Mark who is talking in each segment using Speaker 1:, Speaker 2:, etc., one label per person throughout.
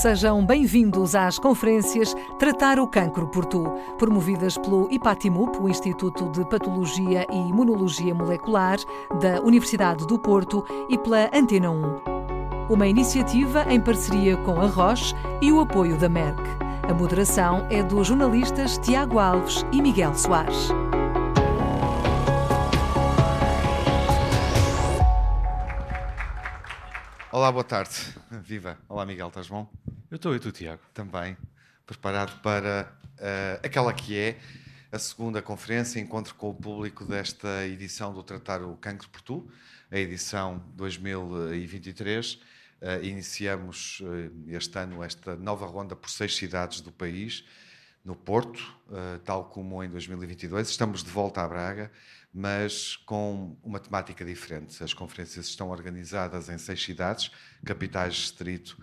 Speaker 1: Sejam bem-vindos às conferências Tratar o Cancro por Tu, promovidas pelo IPATIMUP, o Instituto de Patologia e Imunologia Molecular da Universidade do Porto, e pela Antena 1. Uma iniciativa em parceria com a Roche e o apoio da Merck. A moderação é dos jornalistas Tiago Alves e Miguel Soares.
Speaker 2: Olá, boa tarde. Viva. Olá, Miguel, estás bom?
Speaker 3: Eu estou e tu, Tiago?
Speaker 2: Também. Preparado para uh, aquela que é a segunda conferência, encontro com o público desta edição do Tratar o Cancro por Tu, a edição 2023. Uh, eh, iniciamos uh, este ano esta nova ronda por seis cidades do país, no Porto, tal como em 2022. Estamos de volta à Braga mas com uma temática diferente. As conferências estão organizadas em seis cidades, capitais de distrito,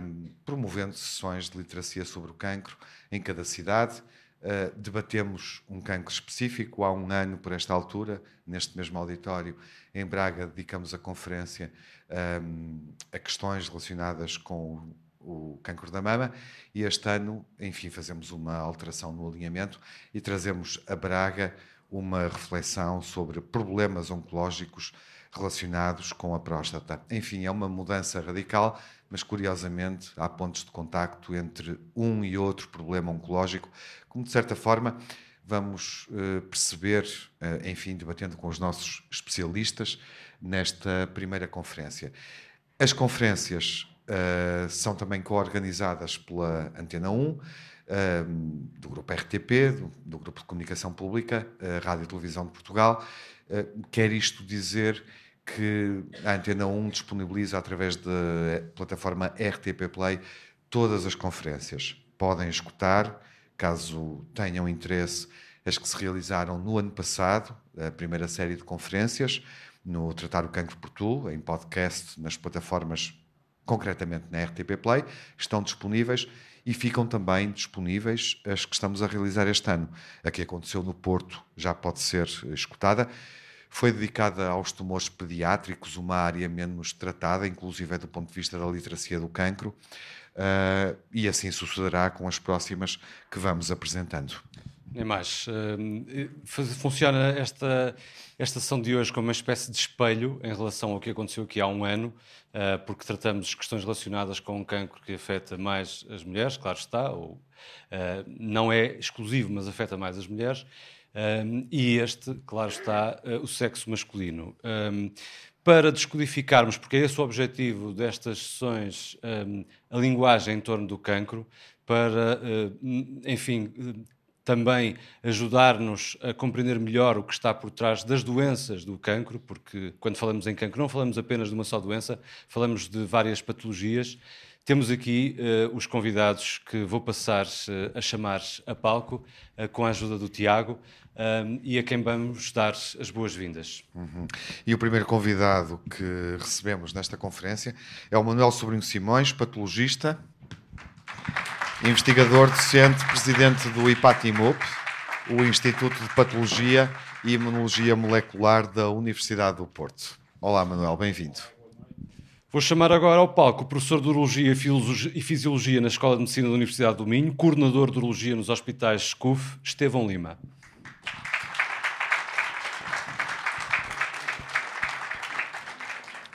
Speaker 2: um, promovendo sessões de literacia sobre o cancro em cada cidade. Uh, debatemos um cancro específico há um ano, por esta altura, neste mesmo auditório, em Braga, dedicamos a conferência um, a questões relacionadas com o cancro da mama e este ano, enfim, fazemos uma alteração no alinhamento e trazemos a Braga uma reflexão sobre problemas oncológicos relacionados com a próstata. Enfim, é uma mudança radical, mas curiosamente há pontos de contacto entre um e outro problema oncológico, como de certa forma vamos uh, perceber, uh, enfim, debatendo com os nossos especialistas nesta primeira conferência. As conferências uh, são também co-organizadas pela Antena 1, do grupo RTP, do, do, Grupo de Comunicação Pública, Rádio e Televisão de Portugal. Uh, quer isto dizer que a Antena 1 disponibiliza através da plataforma RTP Play todas as conferências. Podem escutar, caso tenham interesse, as que se realizaram no ano passado, a primeira série de conferências, no Tratar o Cancro por Tu, em podcast, nas plataformas, concretamente na RTP Play, estão disponíveis e ficam também disponíveis as que estamos a realizar este ano. A que aconteceu no Porto já pode ser escutada. Foi dedicada aos tumores pediátricos, uma área menos tratada, inclusive do ponto de vista da literacia do cancro, uh, e assim sucederá com as próximas que vamos apresentando.
Speaker 3: Nem mais. Uh, funciona esta, esta sessão de hoje como uma espécie de espelho em relação ao que aconteceu aqui há um ano, uh, porque tratamos questões relacionadas com um cancro que afeta mais as mulheres, claro está, ou, não é exclusivo, mas afeta mais as mulheres, e este, claro está, o sexo masculino. Para descodificarmos, porque é esse o objetivo destas sessões, a linguagem em torno do cancro, para, enfim, também ajudar-nos a compreender melhor o que está por trás das doenças do cancro, porque quando falamos em cancro não falamos apenas de uma só doença, falamos de várias patologias. Temos aqui uh, os convidados que vou passar uh, a chamar a palco, uh, com a ajuda do Tiago, e a quem vamos dar as boas-vindas.
Speaker 2: Uhum. E o primeiro convidado que recebemos nesta conferência é o Manuel Sobrinho Simões, patologista investigador docente, presidente do IPATIMUP, o Instituto de Patologia e Imunologia Molecular da Universidade do Porto. Olá, Manuel, bem-vindo.
Speaker 3: Vou chamar agora ao palco o professor de Urologia e Fisiologia na Escola de Medicina da Universidade do Minho, coordenador de Urologia nos Hospitais SCUF, Estevão Lima.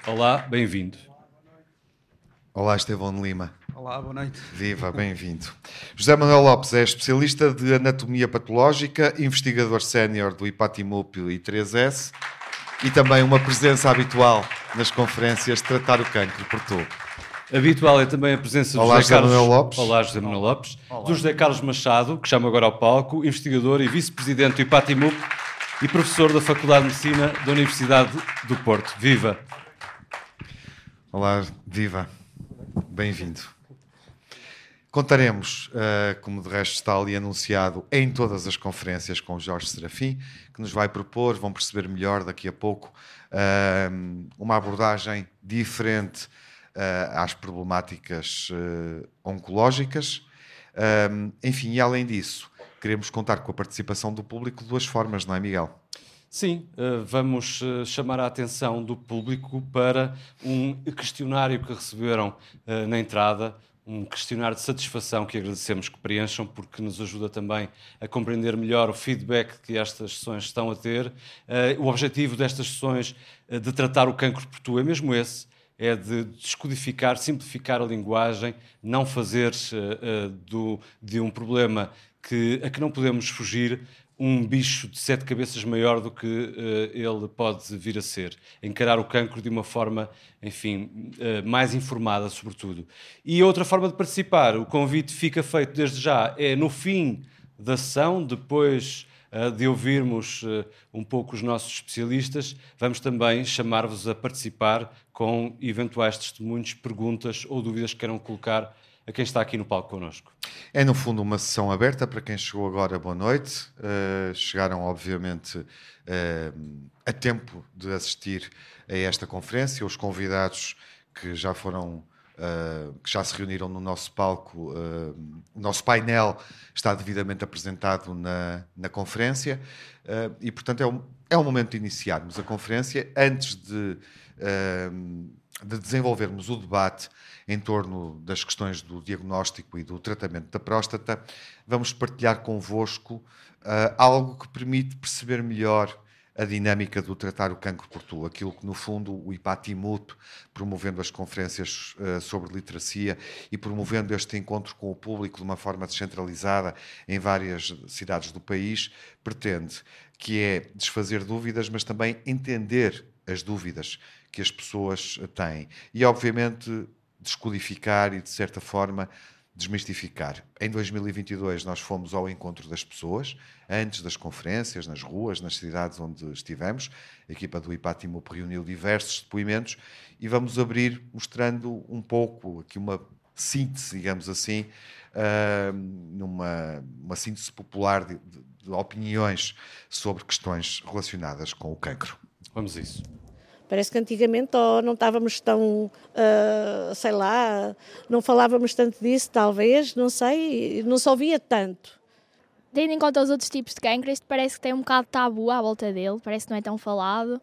Speaker 3: Olá, bem-vindo.
Speaker 2: Olá, Estevão Lima.
Speaker 4: Olá, boa noite.
Speaker 2: Viva, bem-vindo. José Manuel Lopes é especialista de anatomia patológica, investigador sénior do IPATIMUP e 3S e também uma presença habitual nas conferências Tratar o Cancro por Tu.
Speaker 3: Habitual é também a presença do
Speaker 2: Olá,
Speaker 3: José, Carlos...
Speaker 2: Manuel Lopes.
Speaker 3: Olá, José Manuel Lopes. Olá. Do José Carlos Machado, que chama agora ao palco, investigador e vice-presidente do IPATIMUP e professor da Faculdade de Medicina da Universidade do Porto. Viva!
Speaker 2: Olá, viva! Bem-vindo. Contaremos, uh, como de resto está ali anunciado, em todas as conferências com o Jorge Serafim, que nos vai propor, vão perceber melhor daqui a pouco, uh, uma abordagem diferente uh, às problemáticas oncológicas. enfim, e além disso, queremos contar com a participação do público de duas formas, não é, Miguel?
Speaker 3: Sim, vamos chamar a atenção do público para um questionário que receberam na entrada um questionário de satisfação que agradecemos que preencham, porque nos ajuda também a compreender melhor o feedback que estas sessões estão a ter. Uh, o objetivo destas sessões uh, de tratar o cancro por tu é mesmo esse, é de descodificar, simplificar a linguagem, não fazer uh, do, de um problema que, a que não podemos fugir um bicho de sete cabeças maior do que uh, ele pode vir a ser. Encarar o cancro de uma forma, enfim, uh, mais informada, sobretudo. E outra forma de participar, o convite fica feito desde já, é no fim da sessão, depois uh, de ouvirmos um pouco os nossos especialistas, vamos também chamar-vos a participar com eventuais testemunhos, perguntas ou dúvidas que queiram colocar a quem está aqui no palco connosco.
Speaker 2: É, no fundo, uma sessão aberta para quem chegou agora. Boa noite. Uh, chegaram, obviamente, uh, a tempo de assistir a esta conferência. Os convidados que já foram. Uh, que já se reuniram no nosso palco, o nosso painel está devidamente apresentado na, na conferência e, portanto, é um, é momento de iniciarmos a conferência. Antes de, de desenvolvermos o debate em torno das questões do diagnóstico e do tratamento da próstata, vamos partilhar convosco uh, algo que permite perceber melhor a dinâmica do tratar o cancro por tu, aquilo que no fundo o IPATIMUT, promovendo as conferências uh, sobre literacia e promovendo este encontro com o público de uma forma descentralizada em várias cidades do país, pretende, que é desfazer dúvidas, mas também entender as dúvidas que as pessoas têm. E obviamente descodificar e, de certa forma, desmistificar. Em 2022, nós fomos ao encontro das pessoas, antes das conferências, nas ruas, nas cidades onde estivemos. A equipa do IPATIMO reuniu diversos depoimentos e vamos abrir mostrando um pouco aqui uma síntese, digamos assim, uh, numa uma síntese popular de, de, de opiniões sobre questões relacionadas com o cancro.
Speaker 3: Vamos a isso.
Speaker 4: Parece que antigamente oh, não estávamos tão, uh, sei lá, não falávamos tanto disso, talvez, não sei, não se ouvia tanto.
Speaker 5: Tendo em conta os outros tipos de cancro, este parece que tem um bocado de tabu à volta dele, parece que não é tão falado,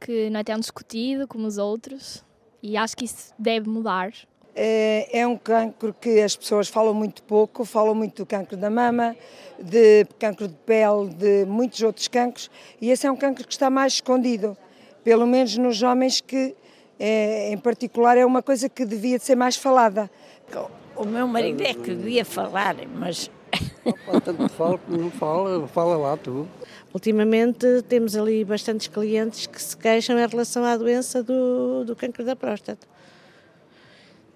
Speaker 5: que não é tão discutido como os outros, e acho que isso deve mudar.
Speaker 6: É, é um cancro que as pessoas falam muito pouco, falam muito do cancro da mama, de cancro de pele, de muitos outros cancros, e esse é um cancro que está mais escondido pelo menos nos homens que, é, em particular, é uma coisa que devia de ser mais falada.
Speaker 7: O meu marido é que devia falar, mas...
Speaker 8: Tanto fala não fala, fala lá tu.
Speaker 4: Ultimamente temos ali bastantes clientes que se queixam em relação à doença do, do câncer da próstata.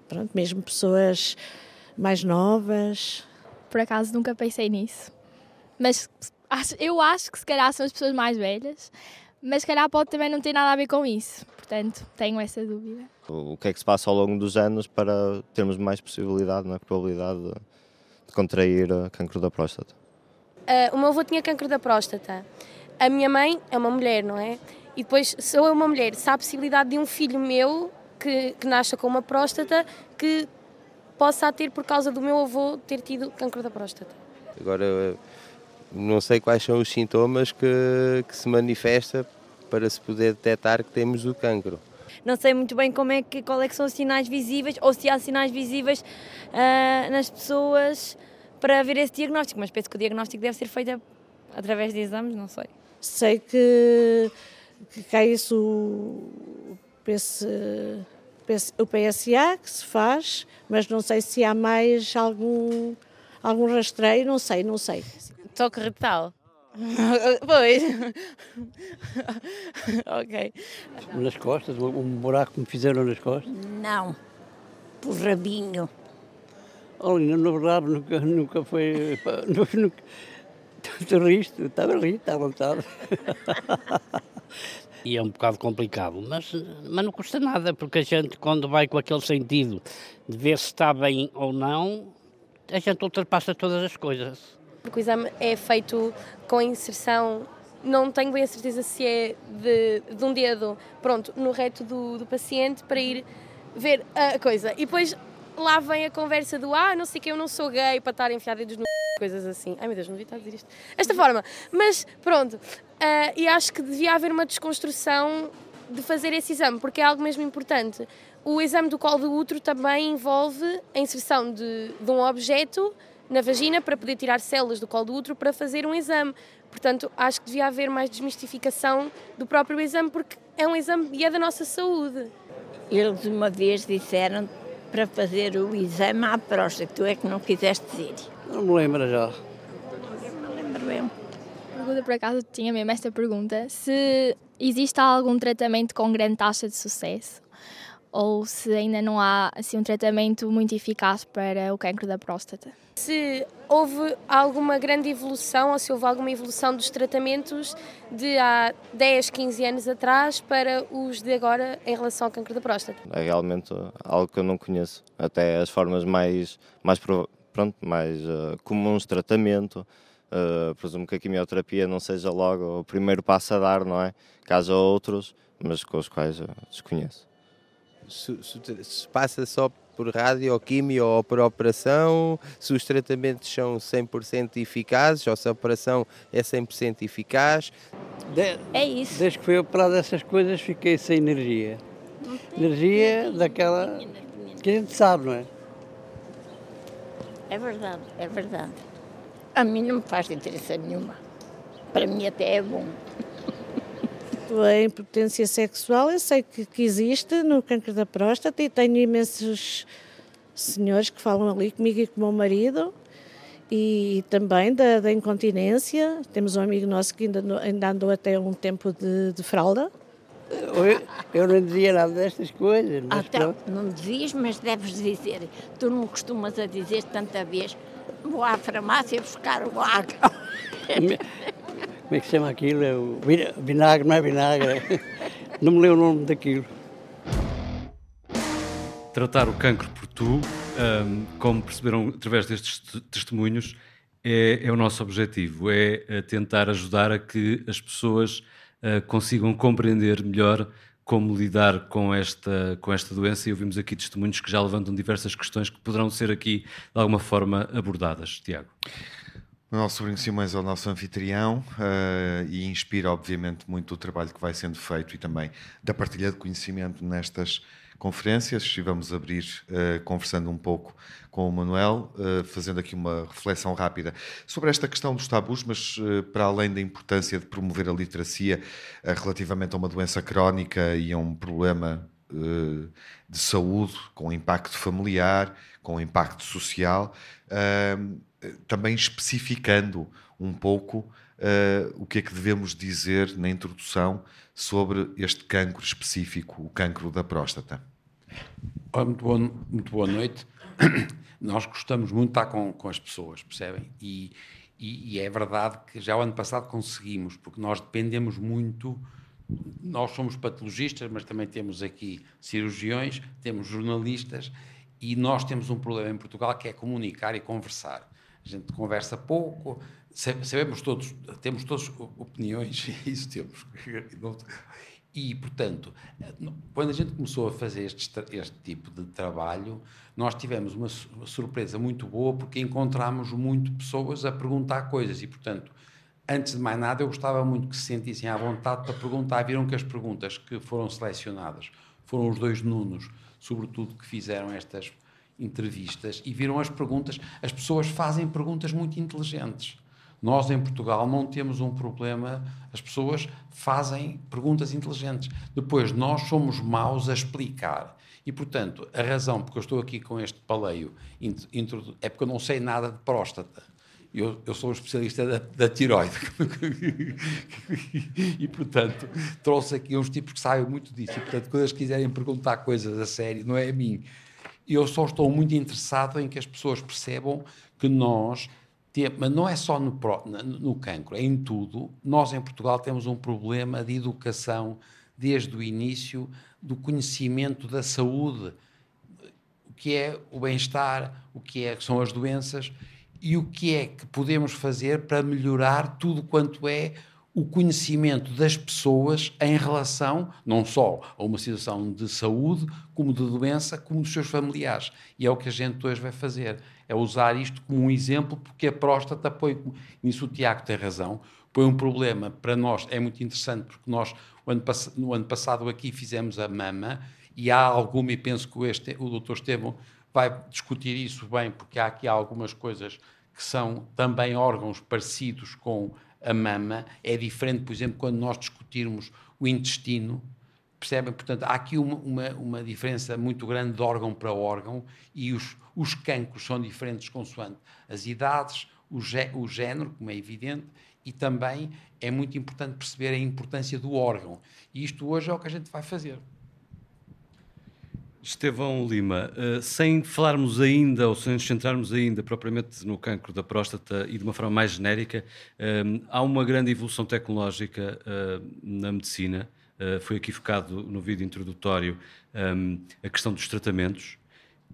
Speaker 4: Pronto, mesmo pessoas mais novas.
Speaker 5: Por acaso nunca pensei nisso. Mas eu acho que se calhar são as pessoas mais velhas mas se calhar pode também não ter nada a ver com isso. Portanto, tenho essa dúvida.
Speaker 9: O que é que se passa ao longo dos anos para termos mais possibilidade, não é? probabilidade de, de contrair cancro da próstata?
Speaker 10: Uh, o meu avô tinha cancro da próstata. A minha mãe é uma mulher, não é? E depois sou eu uma mulher. Se há a possibilidade de um filho meu que, que nasça com uma próstata que possa ter por causa do meu avô ter tido cancro da próstata.
Speaker 9: Agora não sei quais são os sintomas que, que se manifesta para se poder detectar que temos o cancro.
Speaker 11: Não sei muito bem como é que, qual é que são os sinais visíveis ou se há sinais visíveis uh, nas pessoas para ver esse diagnóstico, mas penso que o diagnóstico deve ser feito através de exames, não sei.
Speaker 4: Sei que, que cai isso o, o PSA que se faz, mas não sei se há mais algum, algum rastreio, não sei, não sei
Speaker 12: toque retal. pois. ok.
Speaker 8: Nas costas, um buraco que me fizeram nas costas?
Speaker 7: Não, por rabinho.
Speaker 8: Olha, na verdade nunca, nunca foi. Nunca, nunca, tu riste, estava ali, está à vontade.
Speaker 13: e é um bocado complicado, mas, mas não custa nada, porque a gente, quando vai com aquele sentido de ver se está bem ou não, a gente ultrapassa todas as coisas
Speaker 10: porque o exame é feito com inserção não tenho bem a certeza se é de, de um dedo, pronto, no reto do, do, paciente para ir ver a coisa. E depois lá vem a conversa do ah, não sei que eu não sou gay para estar enfiado dedos no coisas assim. Ai meu Deus, não devia estar a dizer isto. Esta forma. Mas pronto, uh, e acho que devia haver uma desconstrução de fazer esse exame, porque é algo mesmo importante. O exame do colo do útero também envolve a inserção de, de um objeto na vagina para poder tirar células do colo do útero para fazer um exame. Portanto, acho que devia haver mais desmistificação do próprio exame, porque é um exame e é da nossa saúde.
Speaker 7: Eles uma vez disseram para fazer o exame à próstata, tu é que não quiseste ir.
Speaker 8: Não me lembro já.
Speaker 7: Não me lembro eu.
Speaker 5: Pergunta por acaso tinha mesmo esta pergunta: se existe algum tratamento com grande taxa de sucesso ou se ainda não há assim um tratamento muito eficaz para o cancro da próstata.
Speaker 10: Se houve alguma grande evolução ou se houve alguma evolução dos tratamentos de há 10, 15 anos atrás para os de agora em relação ao cancro da próstata?
Speaker 9: É realmente algo que eu não conheço. Até as formas mais, mais, pronto, mais uh, comuns de tratamento. Uh, presumo que a quimioterapia não seja logo o primeiro passo a dar, não é? Caso outros, mas com os quais eu desconheço se, se, passa só por radioquimio ou por operação, se os tratamentos são 100% eficazes ou se a operação é 100% eficaz.
Speaker 11: De, é isso.
Speaker 8: Desde que fui operado dessas coisas fiquei sem energia. Energia daquela que a gente sabe, não é?
Speaker 7: É verdade, é verdade. A mim não me faz diferença nenhuma. Para mim até é bom.
Speaker 4: A impotência sexual eu sei que, que existe no câncer da próstata e tenho imensos senhores que falam ali comigo e com o meu marido e também da, da incontinência. Temos um amigo nosso que ainda, ainda andou até um tempo de, de fralda.
Speaker 8: Eu, eu, não dizia nada destas coisas. Mas
Speaker 7: Até, não dizias, mas deves dizer. Tu não costumas a dizer tanta vez. Vou à farmácia buscar o água.
Speaker 8: Como é que se chama aquilo? É o vinagre, não é vinagre. Não me lembro o nome daquilo.
Speaker 3: Tratar o cancro por tu, como perceberam através destes testemunhos, é, é, o nosso objetivo, é, é tentar ajudar a que as pessoas uh, consigam compreender melhor como lidar com esta, com esta doença e ouvimos aqui testemunhos que já levantam diversas questões que poderão ser aqui de alguma forma abordadas. Tiago.
Speaker 2: O nosso sobrinho Simões é o nosso anfitrião uh, e inspira, obviamente, muito o trabalho que vai sendo feito e também da partilha de conhecimento nestas conferências. Estivemos a abrir uh, conversando um pouco com o Manuel, uh, fazendo aqui uma reflexão rápida sobre esta questão dos tabus, mas para além da importância de promover a literacia relativamente a uma doença crónica e a um problema de saúde com impacto familiar, com impacto social também especificando um pouco uh, o que é que devemos dizer na introdução sobre este cancro específico, o cancro da próstata.
Speaker 14: Muito boa, muito boa noite. Nós gostamos muito de estar com, com as pessoas, percebem? E, e, e, é verdade que já o ano passado conseguimos, porque nós dependemos muito. Nós somos patologistas, mas também temos aqui cirurgiões, temos jornalistas, e nós temos um problema em Portugal que é comunicar e conversar a gente conversa pouco, sabemos todos, temos todos opiniões, isso temos. E, portanto, quando a gente começou a fazer este, este tipo de trabalho, nós tivemos uma, uma surpresa muito boa porque encontramos muito pessoas a perguntar coisas e, portanto, antes de mais nada, eu gostava muito que se sentissem à vontade para perguntar. Viram que as perguntas que foram selecionadas foram os dois Nunos, sobretudo, que fizeram estas entrevistas e viram as perguntas. As pessoas fazem perguntas muito inteligentes. Nós, em Portugal, não temos um problema, as pessoas fazem perguntas inteligentes. Depois, nós somos maus a explicar. E, portanto, a razão porque eu estou aqui com este paleio é porque eu não sei nada de próstata. Eu, eu sou um especialista da, da tiroide. e, portanto, trouxe aqui uns tipos que sabem muito disso. E, portanto, quando eles quiserem perguntar coisas a sério, não é a mim, eu só estou muito interessado em que as pessoas percebam que nós, temos, mas não é só no, no cancro, é em tudo. Nós em Portugal temos um problema de educação desde o início do conhecimento da saúde, o que é o bem-estar, o que é que são as doenças e o que é que podemos fazer para melhorar tudo quanto é o conhecimento das pessoas em relação não só a uma situação de saúde, como de doença, como dos seus familiares. E é o que a gente hoje vai fazer, é usar isto como um exemplo, porque a próstata põe, nisso o Tiago tem razão, põe um problema para nós, é muito interessante, porque nós, ano, no ano passado, aqui fizemos a mama, e há alguma, e penso que este, o doutor Estevão vai discutir isso bem, porque há aqui algumas coisas que são também órgãos parecidos com a mama. É diferente, por exemplo, quando nós discutirmos o intestino, percebem? Portanto, há aqui uma, uma, uma, diferença muito grande de órgão para órgão e os, os cancros são diferentes consoante as idades, o, gé, o género, como é evidente, e também é muito importante perceber a importância do órgão. E isto hoje é o que a gente vai fazer.
Speaker 3: Estevão Lima, uh, sem falarmos ainda, ou sem nos centrarmos ainda propriamente no cancro da próstata e de uma forma mais genérica, uh, há uma grande evolução tecnológica uh, na medicina. foi aqui focado no vídeo introdutório a questão dos tratamentos.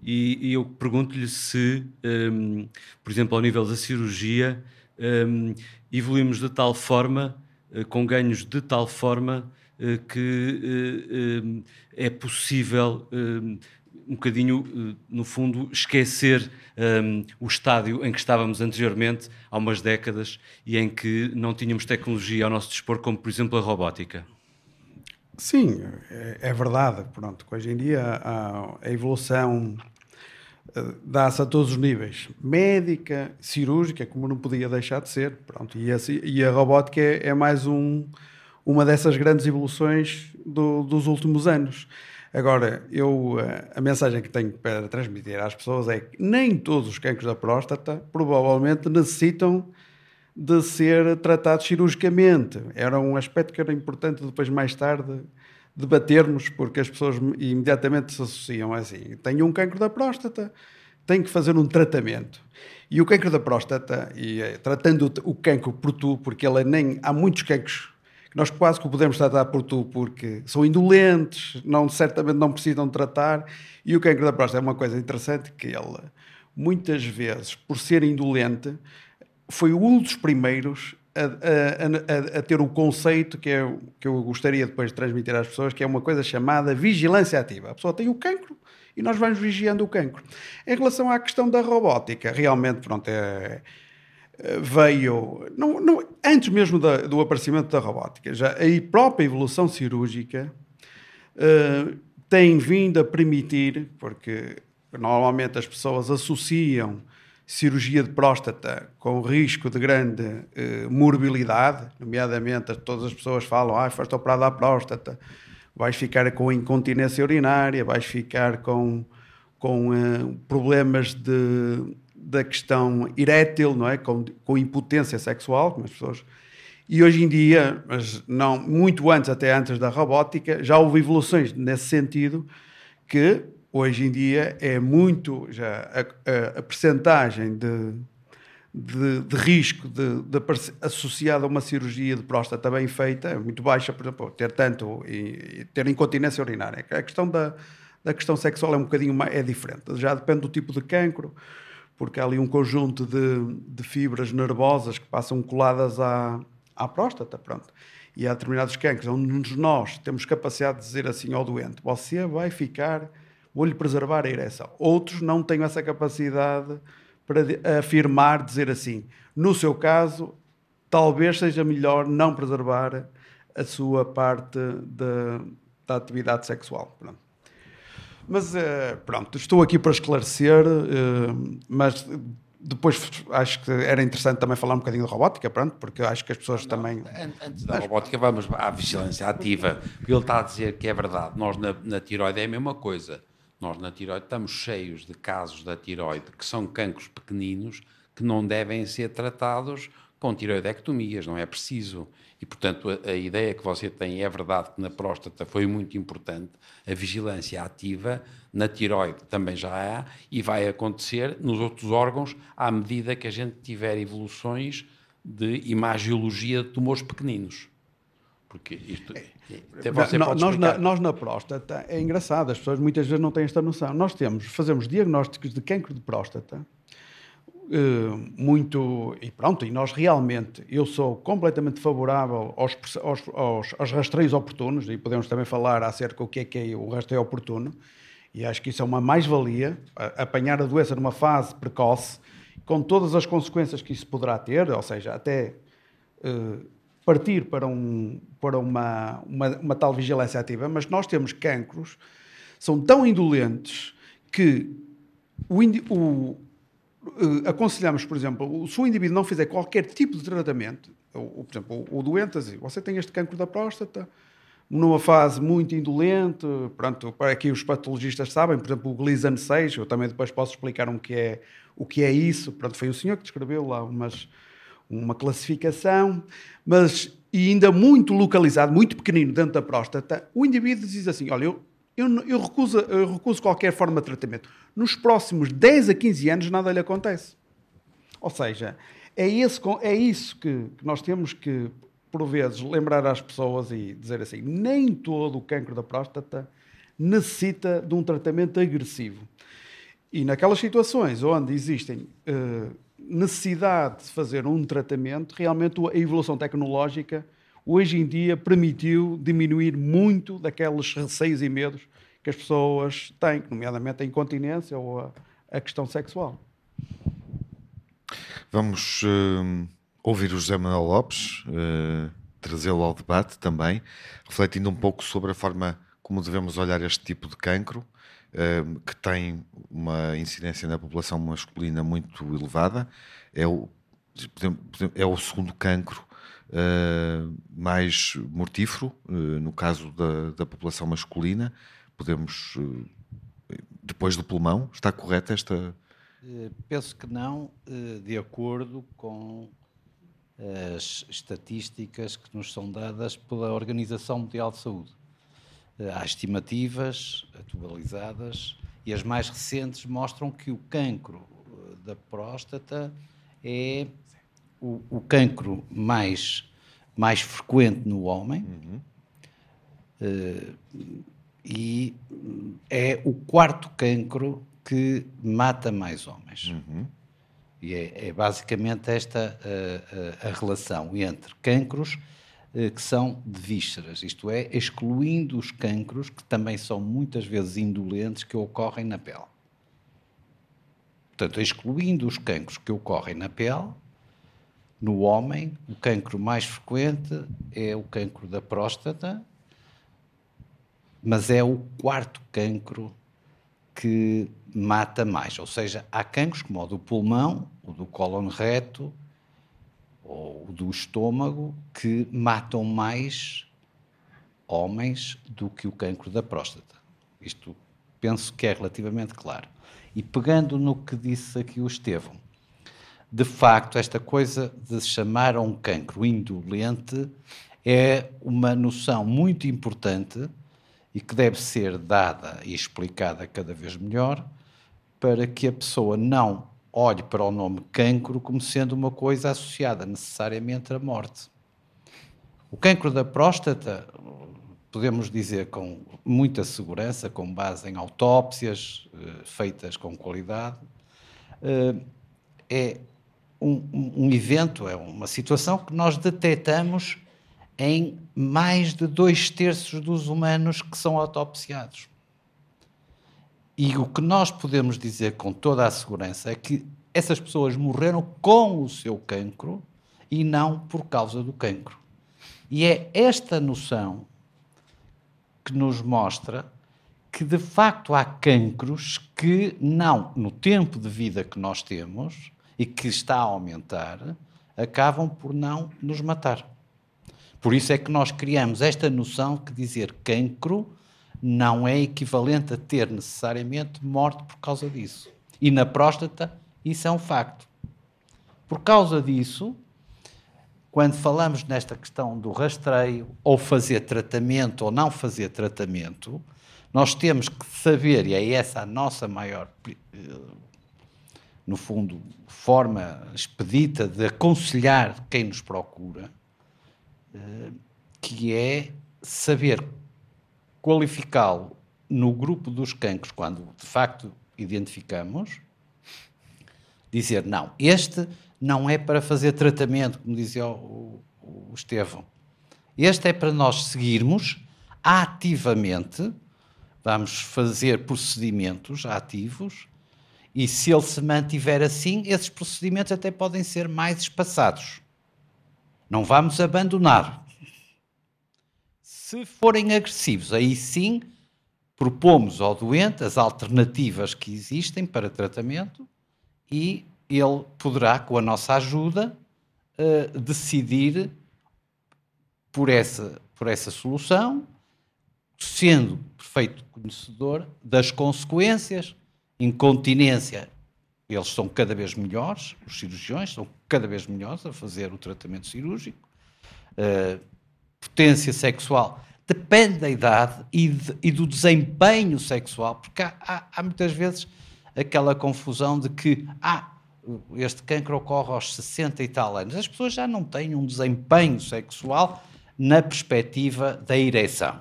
Speaker 3: E, eu pergunto-lhe se, por exemplo, ao nível da cirurgia, evoluímos de tal forma, com ganhos de tal forma, eh, que eh, eh, é possível um bocadinho, no fundo, esquecer o estádio em que estávamos anteriormente, há umas décadas, e em que não tínhamos tecnologia ao nosso dispor, como, por exemplo, a robótica.
Speaker 15: Sim, é, é verdade. Pronto, hoje em dia a, a evolução dá-se a todos os níveis, médica, cirúrgica, como não podia deixar de ser. Pronto, e, a, e a robótica é, é mais um uma dessas grandes evoluções do, dos últimos anos. Agora, eu, eh, a mensagem que tenho para transmitir às pessoas é que nem todos os cancros da próstata provavelmente necessitam de ser tratados cirurgicamente. Era um aspecto que era importante depois, mais tarde, debatermos, porque as pessoas imediatamente se associam assim. Tenho um cancro da próstata, tenho que fazer um tratamento. E o cancro da próstata, e eh, tratando o cancro por tu, porque ele é nem, há muitos cancros nós quase que o podemos tratar por tu, porque são indolentes, não, certamente não precisam tratar, e o cancro da próstata é uma coisa interessante que ele, muitas vezes, por ser indolente, foi um dos primeiros a, a, a, a, ter o conceito que, é, que eu gostaria depois de transmitir às pessoas, que é uma coisa chamada vigilância ativa. A pessoa tem o cancro e nós vamos vigiando o cancro. Em relação à questão da robótica, realmente, pronto, é, veio, não, não, antes mesmo da, do aparecimento da robótica, já a própria evolução cirúrgica uh, tem vindo a permitir, porque normalmente as pessoas associam cirurgia de próstata com risco de grande uh, morbilidade, nomeadamente todas as pessoas falam, ah, foste operado à próstata, vais ficar com incontinência urinária, vais ficar com, com uh, problemas de da questão erétil, não é? Com, com impotência sexual, como as pessoas. E hoje em dia, mas não muito antes, até antes da robótica, já houve evoluções nesse sentido que hoje em dia é muito já a, a, a percentagem de, de, de, risco de, de, associada a uma cirurgia de próstata bem feita é muito baixa, por exemplo, ter tanto e, e ter incontinência urinária. A questão da, da questão sexual é um bocadinho mais, é diferente, já depende do tipo de cancro porque há ali um conjunto de, de fibras nervosas que passam coladas à, à próstata, pronto. E há determinados cancros onde nós temos capacidade de dizer assim ao doente: você vai ficar, vou-lhe preservar a ereção. Outros não têm essa capacidade para afirmar, dizer assim: no seu caso, talvez seja melhor não preservar a sua parte de, da atividade sexual. Pronto. Mas eh, pronto, estou aqui para esclarecer, eh, mas depois acho que era interessante também falar um bocadinho de robótica, pronto, porque acho que as pessoas não, também.
Speaker 14: Antes da robótica, vamos à vigilância ativa. Porque ele está a dizer que é verdade. Nós na, na tiroide é a mesma coisa. Nós na tiroide estamos cheios de casos da tiroide que são cancros pequeninos que não devem ser tratados com tiroidectomias, não é preciso. E, portanto, a, a, ideia que você tem é verdade que na próstata foi muito importante, a vigilância ativa, na tiroide também já há, e vai acontecer nos outros órgãos à medida que a gente tiver evoluções de imagiologia de tumores pequeninos. Porque isto. É,
Speaker 15: você nós, na, nós na próstata, é engraçado, as pessoas muitas vezes não têm esta noção. Nós temos, fazemos diagnósticos de cancro de próstata muito. E pronto, e nós realmente, eu sou completamente favorável aos, aos, aos, aos rastreios oportunos, e podemos também falar acerca do que é que é o rastreio oportuno, e acho que isso é uma mais-valia, apanhar a doença numa fase precoce, com todas as consequências que isso poderá ter, ou seja, até uh, partir para, um, para uma, uma, uma, tal vigilância ativa, mas nós temos cancros, são tão indolentes que o, o aconselhamos, por exemplo, se o indivíduo não fizer qualquer tipo de tratamento, ou, por exemplo, o, o doente, assim, você tem este cancro da próstata, numa fase muito indolente, pronto, para que os patologistas sabem, por exemplo, o Gleason 6, eu também depois posso explicar um que é, o que é isso, pronto, foi um senhor que descreveu lá umas, uma classificação, mas e ainda muito localizado, muito pequenino dentro da próstata, o indivíduo diz assim, olha, eu, eu, eu, recuso, eu recuso qualquer forma de tratamento. Nos próximos 10 a 15 anos nada lhe acontece. Ou seja, é, esse, é isso que, nós temos que por vezes, lembrar às pessoas e dizer assim: nem todo o cancro da próstata necessita de um tratamento agressivo. E naquelas situações onde existem uh, necessidade de fazer um tratamento, realmente a evolução tecnológica hoje em dia permitiu diminuir muito daqueles receios e medos que as pessoas têm, nomeadamente a incontinência ou a, a questão sexual.
Speaker 2: Vamos. Uh ouvir o José Manuel Lopes, uh, trazê-lo ao debate também, refletindo um pouco sobre a forma como devemos olhar este tipo de cancro, uh, que tem uma incidência na população masculina muito elevada. É o, é o segundo cancro uh, mais mortífero, no caso da, da, população masculina. Podemos, depois do pulmão, está correta esta.
Speaker 16: Penso que não, de acordo com as estatísticas que nos são dadas pela Organização Mundial de Saúde. Há estimativas atualizadas e as mais recentes mostram que o cancro da próstata é o, o cancro mais, mais frequente no homem uhum. e é o quarto cancro que mata mais homens. Uhum. E é, é basicamente esta a, a, a, relação entre cancros eh, que são de vísceras, isto é, excluindo os cancros que também são muitas vezes indolentes que ocorrem na pele. Portanto, excluindo os cancros que ocorrem na pele, no homem, o cancro mais frequente é o cancro da próstata, mas é o quarto cancro que mata mais. Ou seja, há cancros como o do pulmão, o do cólon reto ou o do estômago que matam mais homens do que o cancro da próstata. Isto penso que é relativamente claro. E pegando no que disse aqui o Estevão, de facto, esta coisa de se chamar a um cancro indolente é uma noção muito importante e que deve ser dada e explicada cada vez melhor para que a pessoa não olhe para o nome cancro como sendo uma coisa associada necessariamente à morte. O cancro da próstata, podemos dizer com muita segurança, com base em autópsias eh, feitas com qualidade, eh, é um, um, evento, é uma situação que nós detectamos em mais de dois terços dos humanos que são autopsiados. E o que nós podemos dizer com toda a segurança é que essas pessoas morreram com o seu cancro e não por causa do cancro. E é esta noção que nos mostra que de facto há cancros que não, no tempo de vida que nós temos e que está a aumentar, acabam por não nos matar. Por isso é que nós criamos esta noção que dizer cancro não é equivalente a ter necessariamente morte por causa disso. E na próstata, isso é um facto. Por causa disso, quando falamos nesta questão do rastreio, ou fazer tratamento ou não fazer tratamento, nós temos que saber, e é essa a nossa maior, eh, no fundo, forma expedita de aconselhar quem nos procura, eh, que é saber qualificá-lo no grupo dos cancros, quando de facto identificamos, dizer não, este não é para fazer tratamento, como dizia o, o, o Estevão. Este é para nós seguirmos ativamente, vamos fazer procedimentos ativos, e se ele se mantiver assim, esses procedimentos até podem ser mais espaçados. Não vamos abandonar. Se forem agressivos, aí sim propomos ao doente as alternativas que existem para tratamento e ele poderá, com a nossa ajuda, uh, decidir por essa, por essa solução, sendo perfeito conhecedor das consequências, incontinência. Eles são cada vez melhores, os cirurgiões são cada vez melhores a fazer o tratamento cirúrgico. Uh, potência sexual depende da idade e, de, e do desempenho sexual, porque há, há, há, muitas vezes aquela confusão de que ah, este cancro ocorre aos 60 e tal anos. As pessoas já não têm um desempenho sexual na perspectiva da ereção.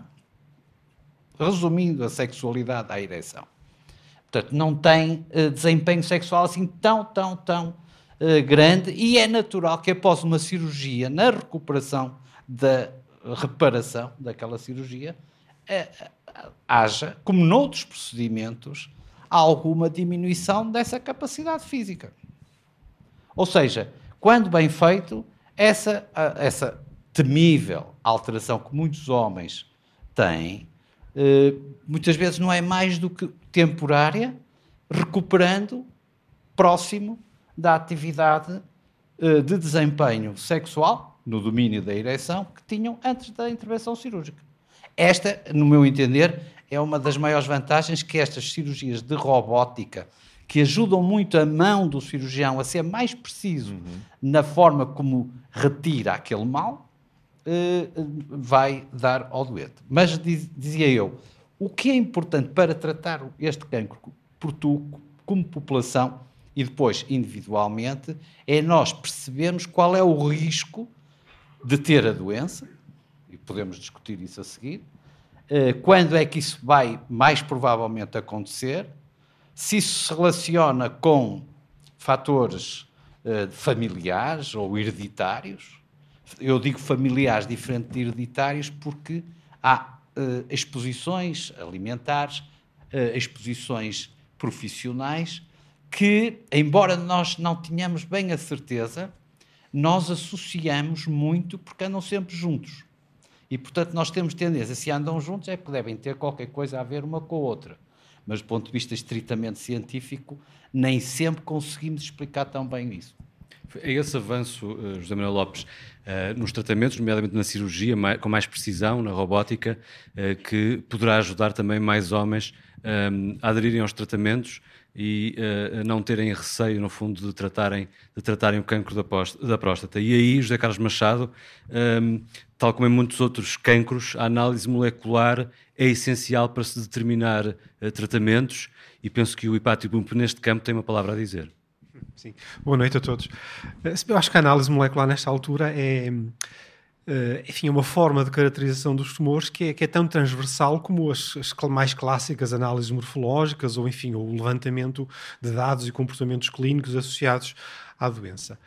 Speaker 16: Resumindo a sexualidade à ereção. Portanto, não tem uh, desempenho sexual assim tão, tão, tão uh, grande e é natural que após uma cirurgia, na recuperação da reparação daquela cirurgia, uh, haja, como noutros procedimentos, alguma diminuição dessa capacidade física. Ou seja, quando bem feito, essa, essa temível alteração que muitos homens têm, muitas vezes não é mais do que temporária, recuperando próximo da atividade eh, de desempenho sexual, no domínio da ereção, que tinham antes da intervenção cirúrgica. Esta, no meu entender, é uma das maiores vantagens que estas cirurgias de robótica, que ajudam muito a mão do cirurgião a ser mais preciso uhum. na forma como retira aquele mal, eh, vai dar ao doente. Mas dizia eu, o que é importante para tratar este cancro por tu, como população e depois individualmente, é nós percebermos qual é o risco de ter a doença, e podemos discutir isso a seguir, eh, quando é que isso vai mais provavelmente acontecer, se isso se relaciona com fatores eh, familiares ou hereditários, eu digo familiares diferente de hereditários porque há uh, exposições alimentares, uh, exposições profissionais que, embora nós não tenhamos bem a certeza, nós associamos muito porque andam sempre juntos. E, portanto, nós temos tendência, se andam juntos, é que devem ter qualquer coisa a ver uma com a outra. Mas, do ponto de vista estritamente científico, nem sempre conseguimos explicar tão bem isso.
Speaker 3: É esse avanço, eh, José Manuel Lopes, eh, nos tratamentos, nomeadamente na cirurgia, com mais precisão, na robótica, eh, que poderá ajudar também mais homens a aderirem aos tratamentos e a não terem receio, no fundo, de tratarem, de tratarem o cancro da próstata. E aí, José Carlos Machado, tal como em muitos outros cancros, a análise molecular é essencial para se determinar tratamentos e penso que o Hipátio Bump neste campo tem uma palavra a dizer.
Speaker 17: Sim. Boa noite a todos. Eh, eu acho que a análise molecular nesta altura é, eh, enfim, é uma forma de caracterização dos tumores que é, que é tão transversal como as, as, mais clássicas análises morfológicas ou, enfim, o levantamento de dados e comportamentos clínicos associados à doença.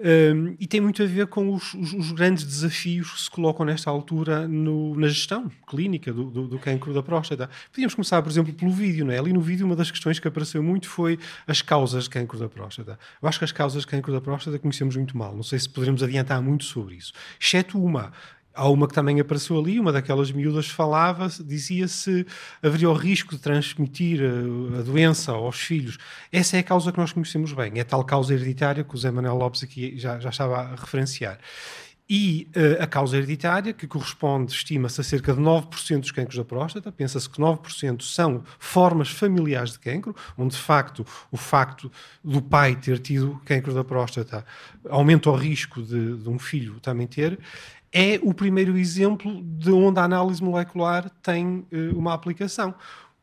Speaker 17: Um, e tem muito a ver com os, os, os, grandes desafios que se colocam nesta altura no, na gestão clínica do, do, do, cancro da próstata. Podíamos começar, por exemplo, pelo vídeo. Não é? Ali no vídeo, uma das questões que apareceu muito foi as causas de cancro da próstata. Eu acho que as causas de cancro da próstata conhecemos muito mal. Não sei se poderemos adiantar muito sobre isso. Exceto uma, Há uma que também apareceu ali, uma daquelas miúdas falava, dizia se haveria o risco de transmitir a, eh, a, doença aos filhos. Essa é a causa que nós conhecemos bem, é a tal causa hereditária que o Zé Manuel Lopes aqui já, já estava a referenciar. E uh, a causa hereditária, que corresponde, estima-se, a cerca de 9% dos cancros da próstata, pensa-se que 9% são formas familiares de cancro, onde de facto o facto do pai ter tido cancro da próstata aumenta o risco de, de um filho também ter, é o primeiro exemplo de onde a análise molecular tem uh, uma aplicação.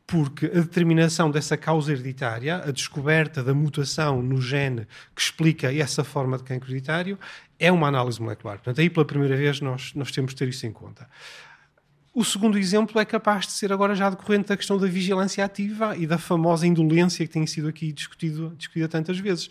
Speaker 17: Porque a determinação dessa causa hereditária, a descoberta da mutação no gene que explica essa forma de cancro hereditário, é uma análise molecular. Portanto, aí pela primeira vez nós, nós temos de ter isso em conta. O segundo exemplo é capaz de ser agora já decorrente da questão da vigilância ativa e da famosa indolência que tem sido aqui discutido, discutida tantas vezes.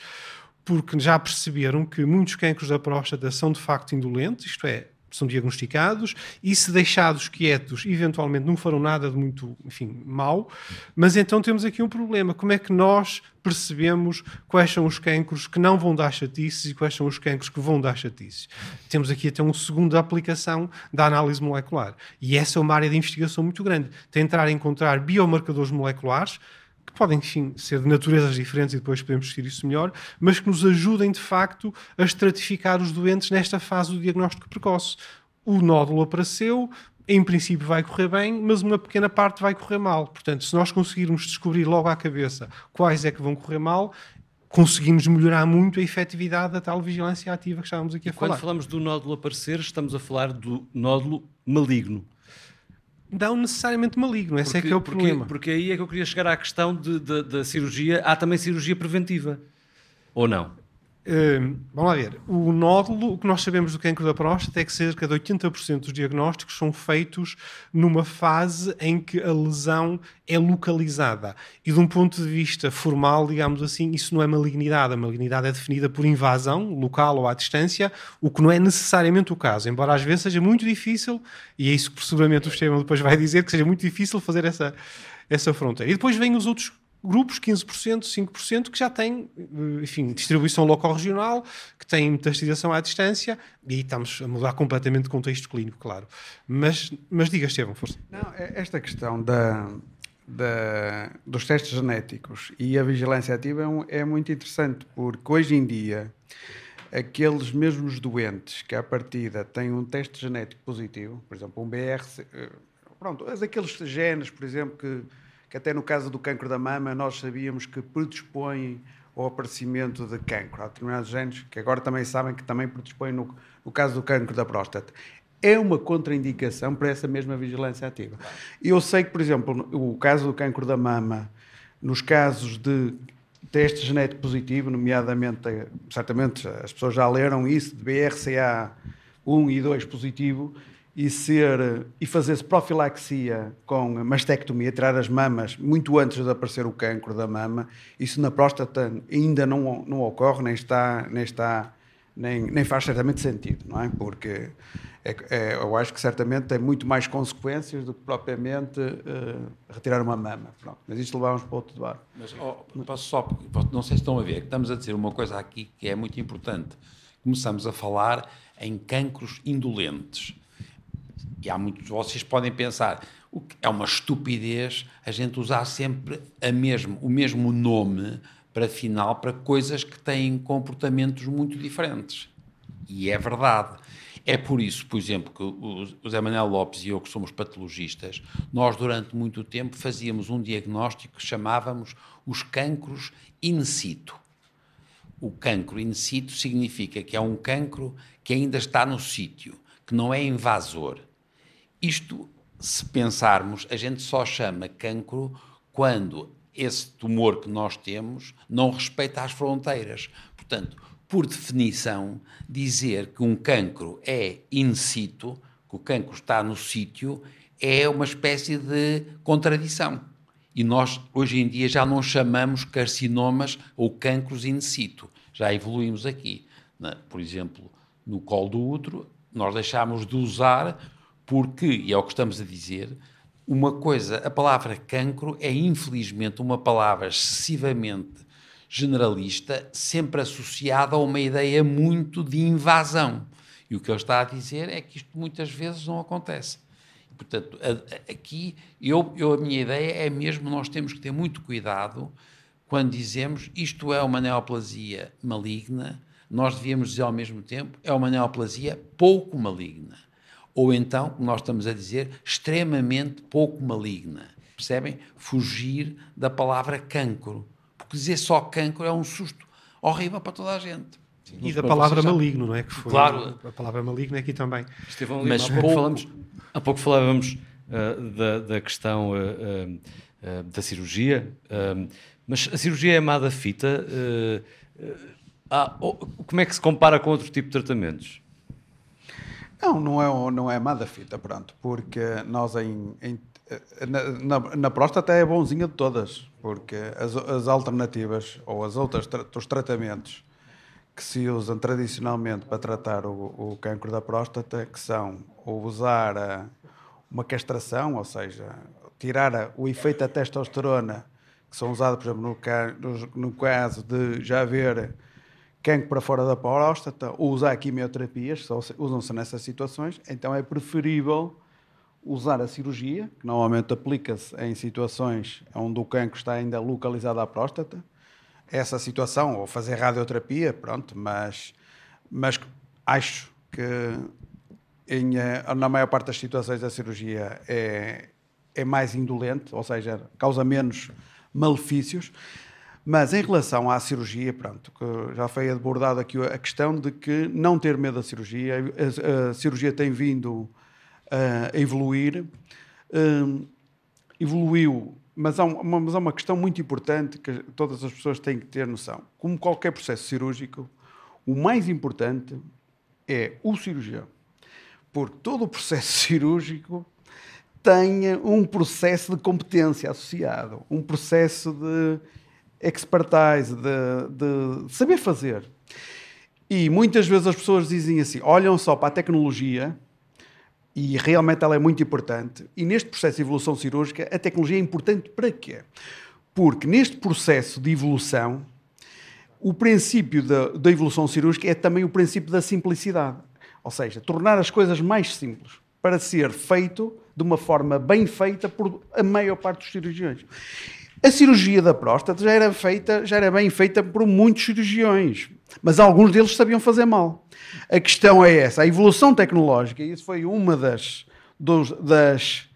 Speaker 17: Porque já perceberam que muitos cancros da próstata são de facto indolentes, isto é, são diagnosticados e se deixados quietos, eventualmente não farão nada de muito, enfim, mal. Mas então temos aqui um problema. Como é que nós percebemos quais são os cancros que não vão dar chatices e quais são os cancros que vão dar chatices? Temos aqui até uma segunda aplicação da análise molecular. E essa é uma área de investigação muito grande. Tentar encontrar biomarcadores moleculares que podem, enfim, ser de naturezas diferentes e depois podemos discutir isso melhor, mas que nos ajudem, de facto, a estratificar os doentes nesta fase do diagnóstico precoce. O nódulo apareceu, em princípio vai correr bem, mas uma pequena parte vai correr mal. Portanto, se nós conseguirmos descobrir logo à cabeça quais é que vão correr mal, conseguimos melhorar muito a efetividade da tal vigilância ativa que estávamos aqui a
Speaker 3: e
Speaker 17: falar.
Speaker 3: Quando falamos do nódulo aparecer, estamos a falar do nódulo maligno
Speaker 17: não necessariamente maligno, esse porque, é que é o
Speaker 3: porque,
Speaker 17: problema.
Speaker 3: Porque aí é que eu queria chegar à questão da cirurgia. Há também cirurgia preventiva, ou não?
Speaker 17: Uh, vamos lá ver. O nódulo, o que nós sabemos do cancro da próstata é que cerca de 80% dos diagnósticos são feitos numa fase em que a lesão é localizada. E de um ponto de vista formal, digamos assim, isso não é malignidade. A malignidade é definida por invasão, local ou à distância, o que não é necessariamente o caso. Embora às vezes seja muito difícil, e é isso que seguramente o Estevam depois vai dizer, que seja muito difícil fazer essa, essa fronteira. E depois vêm os outros grupos, 15%, 5%, que já têm, eh, enfim, distribuição local-regional, que têm metastização à distância, e estamos a mudar completamente de contexto clínico, claro. Mas, mas diga, Estevam, força.
Speaker 15: Não, é esta questão da, da, dos testes genéticos e a vigilância ativa é, um, é muito interessante, porque hoje em dia aqueles mesmos doentes que à partida têm um teste genético positivo, por exemplo, um BR, eh, pronto, aqueles genes, por exemplo, que que até no caso do cancro da mama nós sabíamos que predispõem ao aparecimento de cancro. Há determinados genes que agora também sabem que também predispõem no, no caso do cancro da próstata. É uma contraindicação para essa mesma vigilância ativa. Eu sei que, por exemplo, o caso do cancro da mama, nos casos de teste genético positivo, nomeadamente, certamente as pessoas já leram isso, de BRCA1 e 2 positivo, e ser e fazer-se profilaxia com mastectomia, tirar as mamas muito antes de aparecer o cancro da mama, isso na próstata ainda não, não ocorre, nem está, nem está, nem, nem faz certamente sentido, não é? Porque é, é, eu acho que certamente tem muito mais consequências do que propriamente uh, retirar uma mama. Pronto. Mas isto levamos para outro debate.
Speaker 14: Mas oh, posso só, não sei se estão a ver, estamos a dizer uma coisa aqui que é muito importante. Começamos a falar em cancros indolentes e há muitos, vocês podem pensar, é uma estupidez a gente usar sempre a mesmo, o mesmo nome para final para coisas que têm comportamentos muito diferentes. E é verdade. É por isso, por exemplo, que o Zé Manuel Lopes e eu, que somos patologistas, nós durante muito tempo fazíamos um diagnóstico que chamávamos os cancros in situ. O cancro in situ significa que é um cancro que ainda está no sítio, que não é invasor. Isto, se pensarmos, a gente só chama cancro quando esse tumor que nós temos não respeita as fronteiras. Portanto, por definição, dizer que um cancro é in situ, que o cancro está no sítio, é uma espécie de contradição. E nós, hoje em dia, já não chamamos carcinomas ou cancros in situ. Já evoluímos aqui. Por exemplo, no colo do útero, nós deixámos de usar porque, e é o que estamos a dizer, uma coisa, a palavra cancro é infelizmente uma palavra excessivamente generalista, sempre associada a uma ideia muito de invasão. E o que ele está a dizer é que isto muitas vezes não acontece. Portanto, aqui, eu, eu, a minha ideia é mesmo nós temos que ter muito cuidado quando dizemos isto é uma neoplasia maligna, nós devíamos dizer ao mesmo tempo é uma neoplasia pouco maligna ou então, como nós estamos a dizer, extremamente pouco maligna. Percebem? Fugir da palavra cancro. Porque dizer só cancro é um susto horrível para toda a gente.
Speaker 17: Sim, e da palavra maligno, não é? Que foi
Speaker 3: claro.
Speaker 17: A palavra maligno aqui também.
Speaker 3: Estevão, Mas há pouco, pouco, falamos, há pouco falávamos uh, da, da, questão uh, uh, da cirurgia, mas a cirurgia é amada fita. Ah, como é que se compara com outro tipo de tratamentos?
Speaker 15: Não, não é, não é má da fita, pronto, porque nós em, em na, na, na, próstata é a bonzinha de todas, porque as, as alternativas ou as outras tra os tratamentos que se usam tradicionalmente para tratar o, o cancro da próstata, que são usar a, uma castração, ou seja, tirar a, o efeito da testosterona, que são usados, por exemplo, no, no, no caso de já haver cancro para fora da próstata, ou usar quimioterapias, usam-se nessas situações, então é preferível usar a cirurgia, que normalmente aplica-se em situações onde o cancro está ainda localizado à próstata, essa situação, ou fazer radioterapia, pronto, mas, mas acho que em, eh, na maior parte das situações a cirurgia é, é mais indolente, ou seja, causa menos malefícios. Mas em relação à cirurgia, pronto, já foi abordado aqui a questão de que não ter medo da cirurgia, a, a cirurgia tem vindo a evoluir, um, evoluiu, mas há, uma, mas há uma questão muito importante que todas as pessoas têm que ter noção. Como qualquer processo cirúrgico, o mais importante é o cirurgião. Porque todo o processo cirúrgico tem um processo de competência associado, um processo de expertise, de, de saber fazer. E muitas vezes as pessoas dizem assim: olham só para a tecnologia e realmente ela é muito importante. E neste processo de evolução cirúrgica, a tecnologia é importante para quê? Porque neste processo de evolução, o princípio da, da evolução cirúrgica é também o princípio da simplicidade. Ou seja, tornar as coisas mais simples para ser feito de uma forma bem feita por a maior parte dos cirurgiões. A cirurgia da próstata já era feita, já era bem feita por muitos cirurgiões, mas alguns deles sabiam fazer mal. A questão é essa, a evolução tecnológica, e isso foi uma das, dos, das,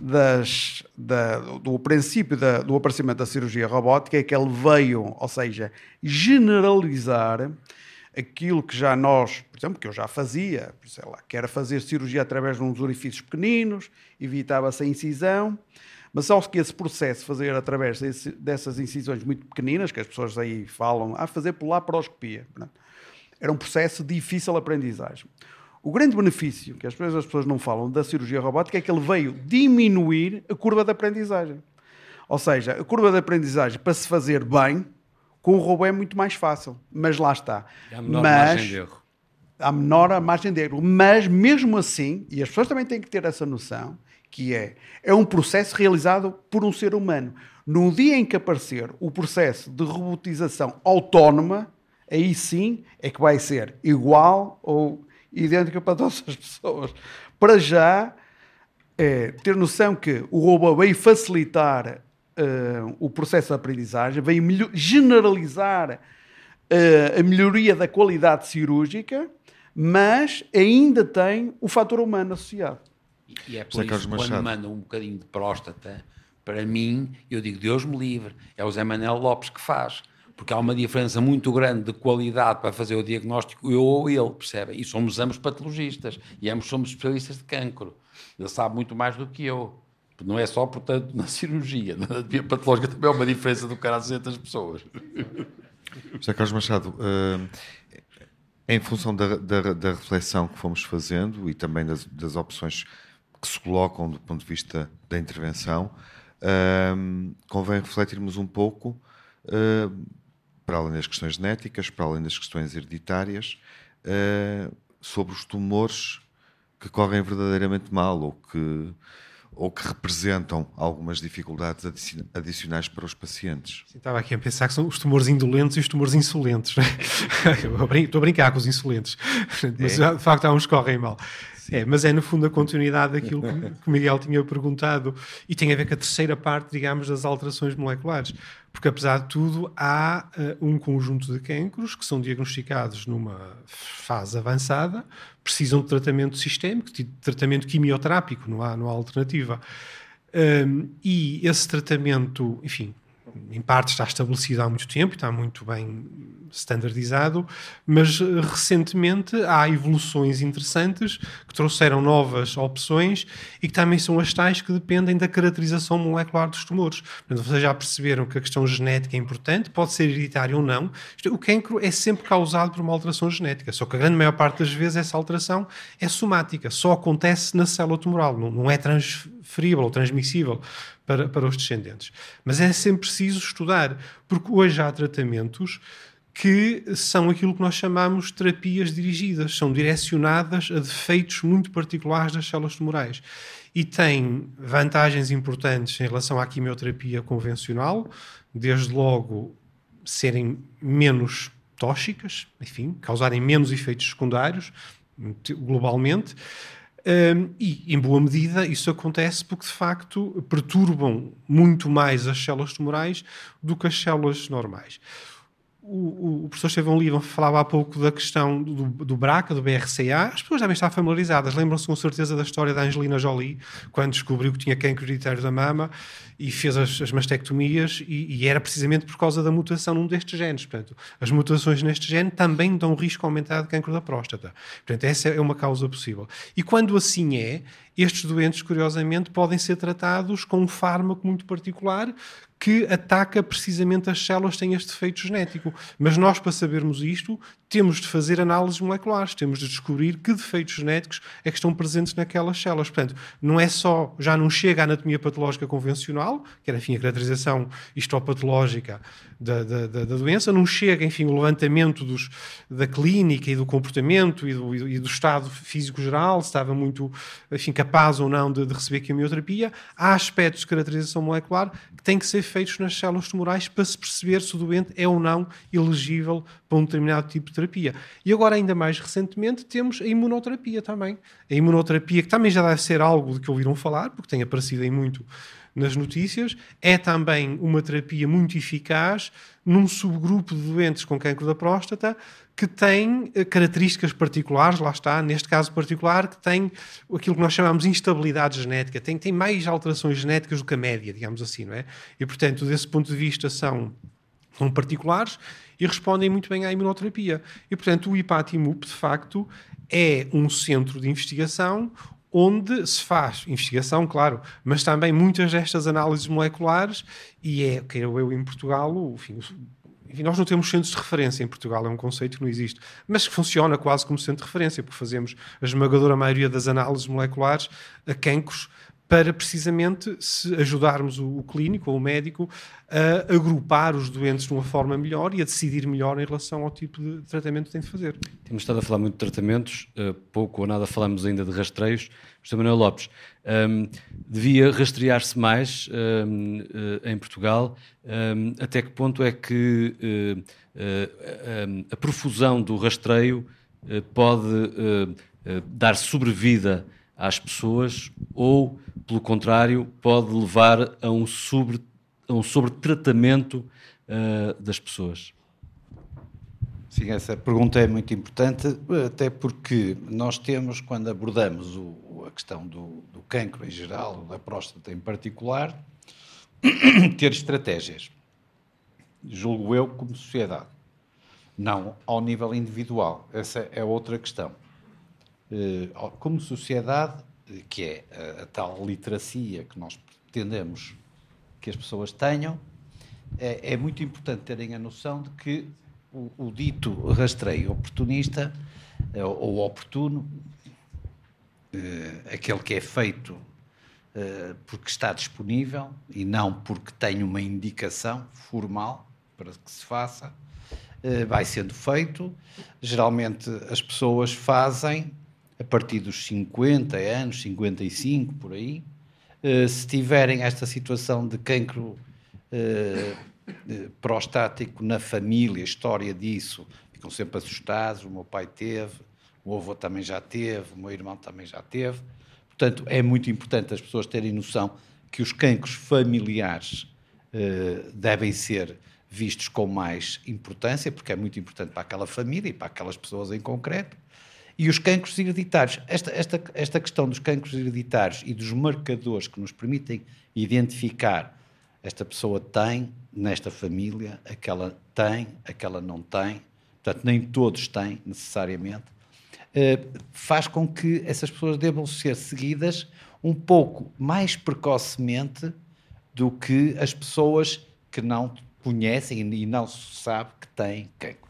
Speaker 15: das da, do princípio da, do aparecimento da cirurgia robótica, é que ele veio, ou seja, generalizar aquilo que já nós, por exemplo, que eu já fazia, sei lá, que era fazer cirurgia através de uns orifícios pequeninos, evitava-se a incisão, mas só que esse processo, fazer através desse, dessas incisões muito pequeninas, que as pessoas aí falam, a ah, fazer por laparoscopia, era um processo de difícil aprendizagem. O grande benefício, que as pessoas, as pessoas não falam, da cirurgia robótica é que ele veio diminuir a curva de aprendizagem. Ou seja, a curva de aprendizagem para se fazer bem, com o robô é muito mais fácil. Mas lá está.
Speaker 3: É a menor mas, margem de erro.
Speaker 15: Há menor margem de erro. Mas mesmo assim, e as pessoas também têm que ter essa noção, que é, é um processo realizado por um ser humano. No dia em que aparecer o processo de robotização autónoma, aí sim é que vai ser igual ou idêntico para todas as pessoas. Para já, é, ter noção que o robô veio facilitar uh, o processo de aprendizagem, veio generalizar uh, a melhoria da qualidade cirúrgica, mas ainda tem o fator humano associado.
Speaker 14: E é por isso que quando mandam um bocadinho de próstata, para mim, eu digo Deus me livre, é o Zé Manuel Lopes que faz. Porque há uma diferença muito grande de qualidade para fazer o diagnóstico, eu ou ele, percebe? E somos ambos patologistas, e ambos somos especialistas de cancro. Ele sabe muito mais do que eu. Não é só, portanto, na cirurgia. Na anatomia patológica também é uma diferença do cara das pessoas.
Speaker 2: José Carlos Machado, uh, em função da, da, da, reflexão que fomos fazendo e também das, das opções que se colocam do ponto de vista da intervenção, uh, convém refletirmos um pouco, uh, para além das questões genéticas, para além das questões hereditárias, uh, sobre os tumores que correm verdadeiramente mal ou que, ou que representam algumas dificuldades adicionais para os pacientes.
Speaker 17: Sim, estava aqui a pensar que são os tumores indolentes e os tumores insolentes. Né? Estou a brincar com os insolentes, mas é. de facto há uns que correm mal. É, mas é no fundo a continuidade daquilo que o Miguel tinha perguntado e tem a ver com a terceira parte, digamos, das alterações moleculares. Porque apesar de tudo, há uh, um conjunto de cancros que são diagnosticados numa fase avançada, precisam de tratamento sistémico, de tratamento quimioterápico, não há, não há alternativa. Um, e esse tratamento, enfim, em parte está estabelecido há muito tempo, está muito bem standardizado, mas eh, recentemente há evoluções interessantes que trouxeram novas opções e que também são as tais que dependem da caracterização molecular dos tumores. Portanto, vocês já perceberam que a questão genética é importante, pode ser hereditária ou não. O cancro é sempre causado por uma alteração genética, só que a grande maior parte das vezes essa alteração é somática, só acontece na célula tumoral, não, não é transferível ou transmissível para, para os descendentes. Mas é sempre preciso estudar, porque hoje há tratamentos que são aquilo que nós chamamos terapias dirigidas, são direcionadas a defeitos muito particulares das células tumorais e têm vantagens importantes em relação à quimioterapia convencional, desde logo serem menos tóxicas, enfim, causarem menos efeitos secundários globalmente. Um, e, em boa medida, isso acontece porque, de facto, perturbam muito mais as células tumorais do que as células normais o, o, professor Estevão Lima falava há pouco da questão do, do BRCA, do BRCA. As pessoas devem estar familiarizadas. Lembram-se com certeza da história da Angelina Jolie, quando descobriu que tinha cancro hereditário da mama e fez as, as mastectomias, e, e, era precisamente por causa da mutação num destes genes. Portanto, as mutações neste gene também dão risco aumentado de cancro da próstata. Portanto, essa é uma causa possível. E quando assim é, estes doentes, curiosamente, podem ser tratados com um fármaco muito particular que ataca precisamente as células que têm este defeito genético. Mas nós, para sabermos isto, temos de fazer análises moleculares, temos de descobrir que defeitos genéticos é que estão presentes naquelas células. Portanto, não é só, já não chega à anatomia patológica convencional, que era, enfim, a caracterização histopatológica da, da, da, doença, não chega, enfim, o levantamento dos, da clínica e do comportamento e do, e do estado físico geral, se estava muito, enfim, capaz ou não de, de receber quimioterapia. Há aspectos de caracterização molecular que têm que ser feitos nas células tumorais para se perceber se o doente é ou não elegível para um determinado tipo de terapia. E agora, ainda mais recentemente, temos a imunoterapia também. A imunoterapia, que também já deve ser algo de que ouviram falar, porque tem aparecido em muito nas notícias, é também uma terapia muito eficaz num subgrupo de doentes com cancro da próstata que tem eh, características particulares, lá está, neste caso particular, que tem aquilo que nós chamamos de instabilidade genética, tem, tem mais alterações genéticas do que a média, digamos assim, não é? E, portanto, desse ponto de vista, são, são particulares e respondem muito bem à imunoterapia. E, portanto, o IPATIMUP, de facto, é um centro de investigação onde se faz investigação, claro, mas também muitas destas análises moleculares, e é, quero eu em Portugal, enfim, enfim, nós não temos centros de referência em Portugal, é um conceito que não existe, mas que funciona quase como centro de referência, porque fazemos a esmagadora maioria das análises moleculares a cancros para precisamente se ajudarmos o, o, clínico ou o médico a agrupar os doentes de uma forma melhor e a decidir melhor em relação ao tipo de tratamento que tem de fazer.
Speaker 3: Temos estado a falar muito de tratamentos, uh, pouco ou nada falamos ainda de rastreios. Mr. Manuel Lopes, um, ehm, devia rastrear-se mais um, ehm, uh, eh, em Portugal. Um, ehm, até que ponto é que uh, a profusão do rastreio pode dar sobrevida às pessoas ou, pelo contrário, pode levar a um, sobre, a um sobretratamento uh, das pessoas?
Speaker 16: Sim, essa pergunta é muito importante, até porque nós temos, quando abordamos o, a questão do, do cancro em geral, da próstata em particular, ter estratégias, julgo eu, como sociedade, não ao nível individual. Essa é outra questão. Eh, como sociedade, que é a, tal literacia que nós pretendemos que as pessoas tenham, é, é muito importante terem a noção de que o, o dito rastreio oportunista eh, ou oportuno, eh, aquele que é feito porque está disponível e não porque tem uma indicação formal para que se faça, vai sendo feito. Geralmente as pessoas fazem a partir dos 50 anos, 55 por aí, uh, se tiverem esta situação de cancro uh, prostático na família, história disso, ficam sempre assustados. O meu pai teve, o avô também já teve, o meu irmão também já teve. Portanto, é muito importante as pessoas terem noção que os cancros familiares devem ser vistos com mais importância, porque é muito importante para aquela família e para aquelas pessoas em concreto. E os cancros hereditários. Esta, esta, esta questão dos cancros hereditários e dos marcadores que nos permitem identificar esta pessoa tem nesta família, aquela tem, aquela não tem, portanto, nem todos têm necessariamente, eh, faz com que essas pessoas devam ser seguidas um pouco mais precocemente do que as pessoas que não conhecem e não se sabe que têm cancro.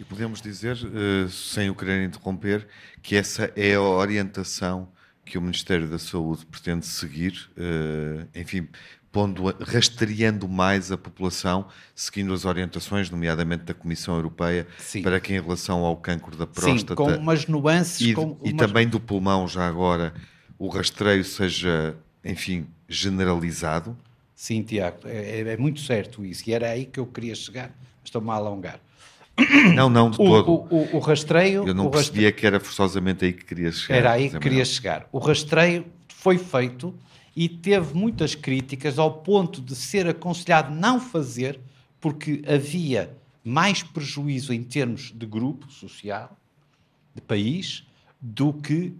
Speaker 2: E podemos dizer, uh, sem o querer interromper, que essa é a orientação que o Ministério da Saúde pretende seguir, uh, enfim, pondo, rastreando mais a população, seguindo as orientações, nomeadamente da Comissão Europeia,
Speaker 16: Sim.
Speaker 2: para que em relação ao cancro da próstata...
Speaker 16: Sim, com umas nuances...
Speaker 2: E,
Speaker 16: com
Speaker 2: e
Speaker 16: umas...
Speaker 2: também do pulmão, já agora, o rastreio seja, enfim, generalizado?
Speaker 16: Sim, Tiago, é, é, muito certo isso. E era aí que eu queria chegar. Estou-me a alongar.
Speaker 2: Não, não, de
Speaker 16: o,
Speaker 2: todo.
Speaker 16: O, o, o, rastreio...
Speaker 2: Eu não
Speaker 16: o
Speaker 2: percebia
Speaker 16: rastreio,
Speaker 2: que era forçosamente aí que querias chegar.
Speaker 16: Era aí que queria chegar. O rastreio foi feito e teve muitas críticas ao ponto de ser aconselhado não fazer, porque havia mais prejuízo em termos de grupo social, de país, do que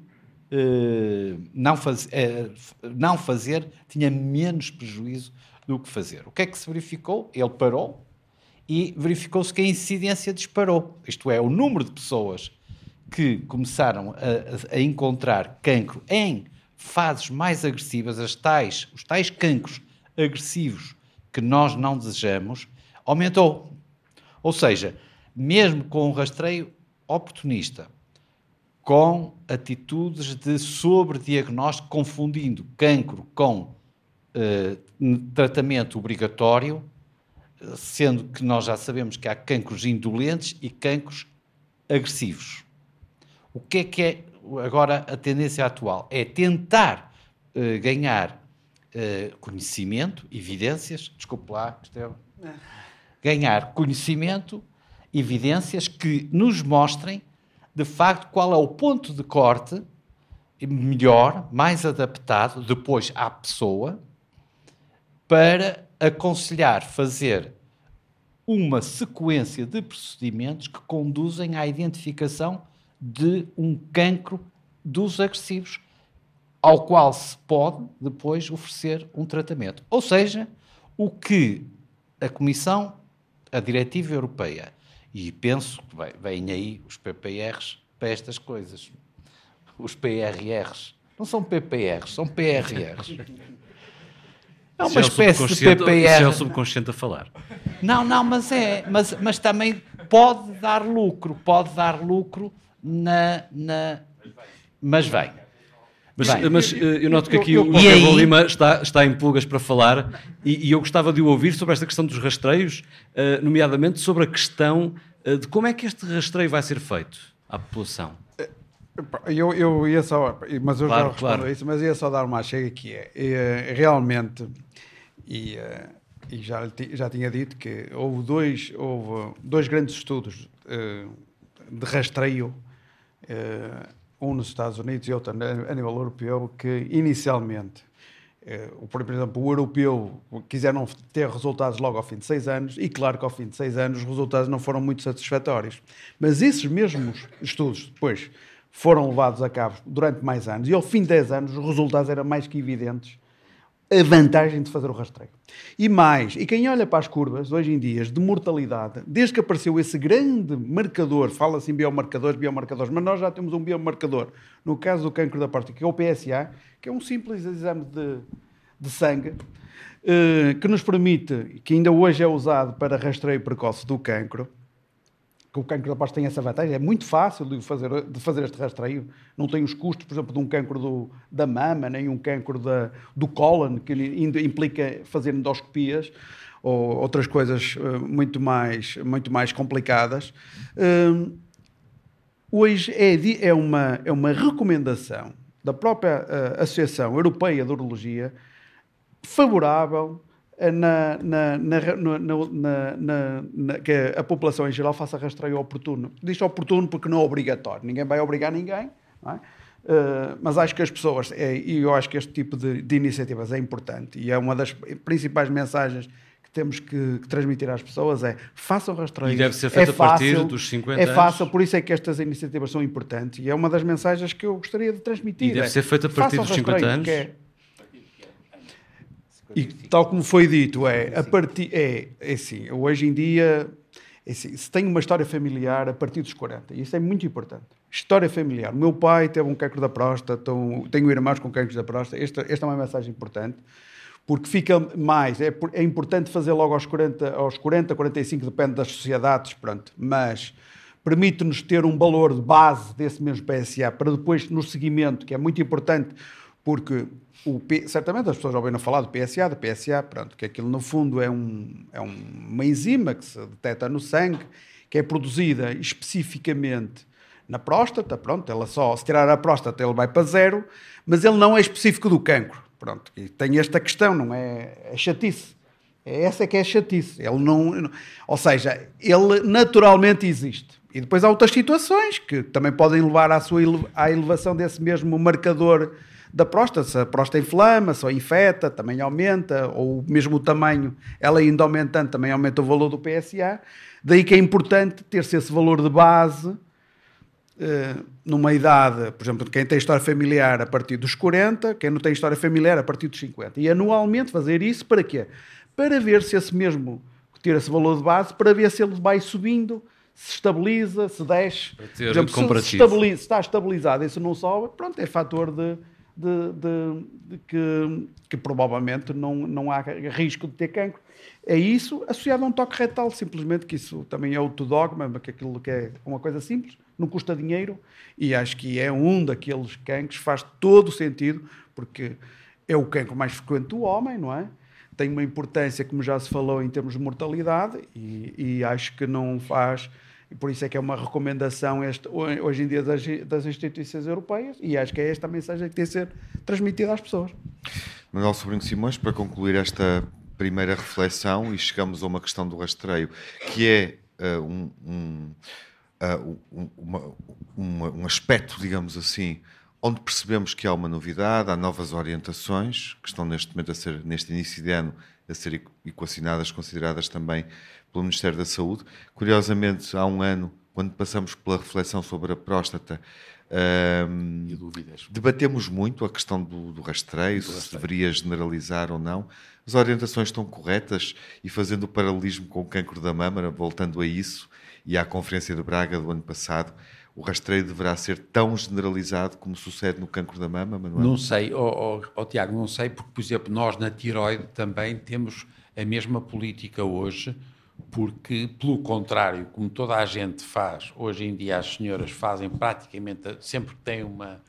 Speaker 16: uh, não, faz, uh, não fazer tinha menos prejuízo do que fazer. O que é que se verificou? Ele parou e verificou-se que a incidência disparou. Isto é, o número de pessoas que começaram a, a encontrar cancro em fases mais agressivas, as tais, os tais cancros agressivos que nós não desejamos, aumentou. Ou seja, mesmo com um rastreio oportunista, com atitudes de sobrediagnóstico, confundindo cancro com uh, tratamento obrigatório, sendo que nós já sabemos que há cancros indolentes e cancros agressivos. O que é que é agora a tendência atual? É tentar uh, ganhar uh, conhecimento, evidências, desculpe lá, Estevão, ganhar conhecimento, evidências que nos mostrem de facto qual é o ponto de corte melhor, mais adaptado depois à pessoa para aconselhar fazer uma sequência de procedimentos que conduzem à identificação de um cancro dos agressivos, ao qual se pode depois oferecer um tratamento. Ou seja, o que a Comissão, a Diretiva Europeia, e penso que vêm aí os PPRs para estas coisas. Os PRRs. Não são PPRs, são PRRs.
Speaker 3: É uma espécie de PPR. Isso é o subconsciente a falar.
Speaker 16: Não, não, mas é. Mas, mas também pode dar lucro. Pode dar lucro na. na... Mas vem.
Speaker 3: Mas, mas, eu noto que aqui eu, eu, o Pedro Lima está, está em pulgas para falar e, e, eu gostava de o ouvir sobre esta questão dos rastreios, uh, nomeadamente sobre a questão uh, de como é que este rastreio vai ser feito à população.
Speaker 15: Eu, eu ia só, mas eu claro, já respondo claro. a isso, mas ia só dar uma chega que é, é realmente, e, e, já, já tinha dito que houve dois, houve dois grandes estudos de rastreio um nos Estados Unidos e outro a nível europeu, que inicialmente, eh, por exemplo, o europeu quiseram ter resultados logo ao fim de seis anos, e claro que ao fim de seis anos os resultados não foram muito satisfatórios. Mas esses mesmos estudos depois foram levados a cabo durante mais anos, e ao fim de dez anos os resultados eram mais que evidentes a vantagem de fazer o rastreio. E mais, e quem olha para as curvas, hoje em dia, de mortalidade, desde que apareceu esse grande marcador, fala-se em biomarcadores, biomarcadores, mas nós já temos um biomarcador, no caso do cancro da próstata, que é o PSA, que é um simples exame de, de sangue, eh, que nos permite, que ainda hoje é usado para rastreio precoce do cancro, que o cancro da próstata tem essa vantagem, é muito fácil de fazer, de fazer este rastreio, não tem os custos, por exemplo, de um cancro do, da mama, nem um cancro da, do cólon, que implica fazer endoscopias, ou outras coisas uh, muito, mais, muito mais complicadas. Uh, hoje é, é, uma, é uma recomendação da própria uh, Associação Europeia de Urologia favorável na, na, na, que a população em geral faça rastreio oportuno. Diz oportuno porque não é obrigatório. Ninguém vai obrigar ninguém. É? Uh, mas acho que as pessoas, é, e eu acho que este tipo de, de, iniciativas é importante e é uma das principais mensagens que temos que, que transmitir às pessoas é façam rastreio.
Speaker 3: E deve ser feito é fácil, a partir dos 50
Speaker 15: é anos. É fácil, por isso é que estas iniciativas são importantes e é uma das mensagens que eu gostaria de transmitir.
Speaker 3: E deve é, ser feito a partir dos 50 anos?
Speaker 15: E tal como foi dito, é, a partir, é, é assim, hoje em dia, é assim, se tem uma história familiar a partir dos 40, isso é muito importante. História familiar. O meu pai teve um cancro da próstata, então, tenho irmãos com cancros da próstata, esta, esta é uma mensagem importante, porque fica mais, é, é importante fazer logo aos 40, aos 40, 45, depende das sociedades, pronto, mas permite-nos ter um valor de base desse mesmo PSA para depois no seguimento, que é muito importante, Porque P, certamente as pessoas já ouviram falar do PSA, do PSA, pronto, que aquilo no fundo é, um, é uma enzima que se detecta no sangue, que é produzida especificamente na próstata, pronto, ela só, se tirar a próstata ele vai para zero, mas ele não é específico do cancro, pronto, e tem esta questão, não é, é chatice, é essa que é chatice, ele não, ou seja, ele naturalmente existe, e depois há outras situações que também podem levar à sua à elevação desse mesmo marcador da próstata, se a próstata inflama, se infeta, também aumenta, ou mesmo o tamanho, ela ainda aumentando, também aumenta o valor do PSA. Daí que é importante ter-se esse valor de base eh, numa idade, por exemplo, quem tem história familiar a partir dos 40, quem não tem história familiar a partir dos 50. E anualmente fazer isso para quê? Para ver se esse mesmo, ter esse valor de base, para ver se ele vai subindo, se estabiliza, se desce.
Speaker 3: Para ter
Speaker 15: por exemplo, se, se, se está estabilizado e se não sobe, pronto, é fator de, de, de, de que, que, provavelmente não, não há risco de ter cancro. É isso associado a um toque retal, simplesmente que isso também é outro dogma, que aquilo que é uma coisa simples, não custa dinheiro e acho que é um daqueles cancros, faz todo o sentido, porque é o cancro mais frequente do homem, não é? Tem uma importância, como já se falou, em termos de mortalidade e, e acho que não faz e por isso é que é uma recomendação este, hoje em dia das, das, instituições europeias e acho que é esta a mensagem que tem de ser transmitida às pessoas.
Speaker 2: Manuel Sobrinho Simões, para concluir esta primeira reflexão e chegamos a uma questão do rastreio, que é uh, um, um, uh, uma, uma, um aspecto, digamos assim, onde percebemos que há uma novidade, há novas orientações que estão neste momento a ser, neste início de ano, a ser equacionadas, consideradas também pelo Ministério da Saúde. Curiosamente, há um ano, quando passamos pela reflexão sobre a próstata, um, debatemos muito a questão do, do rastreio, do se rastreio. deveria generalizar ou não. As orientações estão corretas e fazendo o paralelismo com o cancro da mama, voltando a isso e à Conferência de Braga do ano passado, o rastreio deverá ser tão generalizado como sucede no cancro da mama, Manuel?
Speaker 14: Não sei, oh, oh, oh, Tiago, não sei, porque, por exemplo, nós na tiroide também temos a mesma política hoje, porque, pelo contrário, como toda a gente faz, hoje em dia as senhoras fazem praticamente, sempre que têm uma,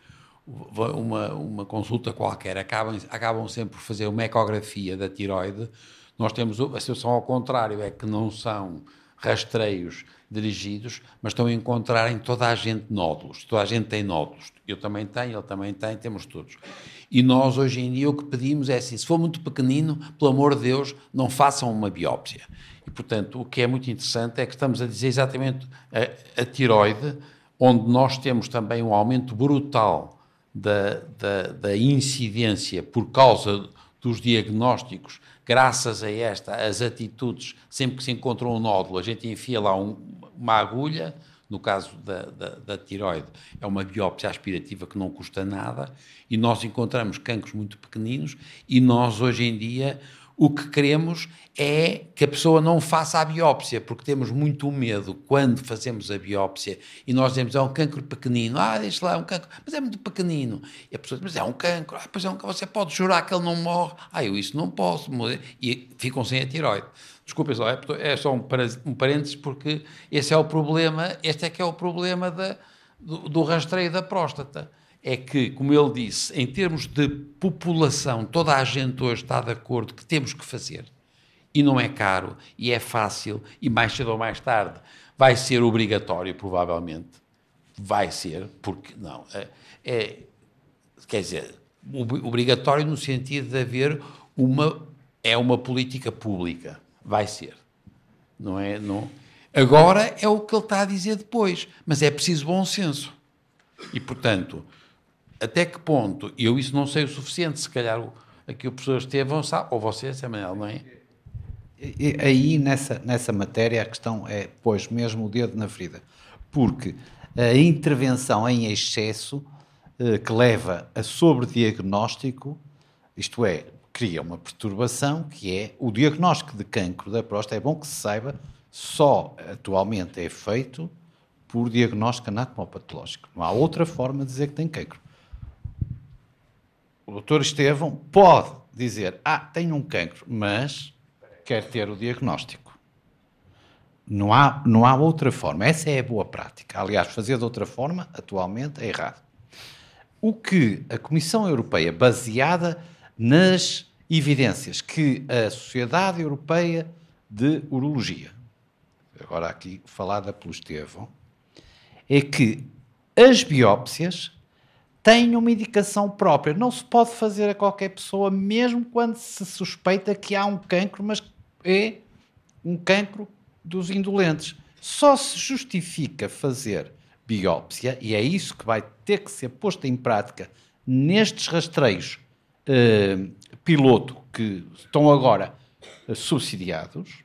Speaker 14: uma, uma consulta qualquer, acabam, acabam sempre por fazer uma ecografia da tiroide. Nós temos a situação ao contrário, é que não são rastreios dirigidos, mas estão a encontrar em toda a gente nódulos. Toda a gente tem nódulos. Eu também tenho, ele também tem, temos todos. E nós, hoje em dia, o que pedimos é assim: se for muito pequenino, pelo amor de Deus, não façam uma biópsia. E, portanto, o que é muito interessante é que estamos a dizer exatamente a, a tiroide, onde nós temos também um aumento brutal da, da, da incidência por causa dos diagnósticos, graças a esta, as atitudes, sempre que se encontra um nódulo, a gente enfia lá um, uma agulha, no caso da, da, da, tiroide, é uma biópsia aspirativa que não custa nada, e nós encontramos cancros muito pequeninos, e nós, hoje em dia, o que queremos é que a pessoa não faça a biópsia, porque temos muito medo quando fazemos a biópsia e nós dizemos é um cancro pequenino, ah, deixa lá, é um cancro, mas é muito pequenino. E a pessoa diz, mas é um cancro, ah, pois é um cancro, você pode jurar que ele não morre, ah, eu isso não posso, e ficam sem a tiroide. Desculpem só, é, é só um, um parênteses, porque esse é o problema, este é que é o problema da, do, do rastreio da próstata é que, como ele disse, em termos de população, toda a gente hoje está de acordo que temos que fazer. E não é caro, e é fácil, e mais cedo ou mais tarde vai ser obrigatório, provavelmente. Vai ser, porque não. É, é quer dizer, obrigatório no sentido de haver uma. É uma política pública. Vai ser. Não é? Não. Agora é o que ele está a dizer depois, mas é preciso bom senso. E, portanto, até que ponto, eu isso não sei o suficiente, se calhar aqui o professor Estevão sabe, ou você, Samuel, não é?
Speaker 16: Aí, nessa, nessa matéria, a questão é, pois, mesmo o dedo na ferida. Porque a intervenção em excesso eh, que leva a sobrediagnóstico, isto é, cria uma perturbação que é o diagnóstico de cancro da próstata. É bom que se saiba, só atualmente é feito por diagnóstico anatomopatológico. Não há outra forma de dizer que tem cancro o doutor Estevão pode dizer, ah, tenho um cancro, mas quer ter o diagnóstico. Não há, não há outra forma. Essa é a boa prática. Aliás, fazer de outra forma, atualmente, é errado. o que a Comissão Europeia, baseada nas evidências que a Sociedade Europeia de Urologia, agora aqui falada pelo Estevão, é que as biópsias têm uma indicação própria. Não se pode fazer a qualquer pessoa, mesmo quando se suspeita que há um cancro, mas é um cancro dos indolentes. Só se justifica fazer biópsia, e é isso que vai ter que ser posto em prática nestes rastreios eh, piloto que estão agora eh, subsidiados,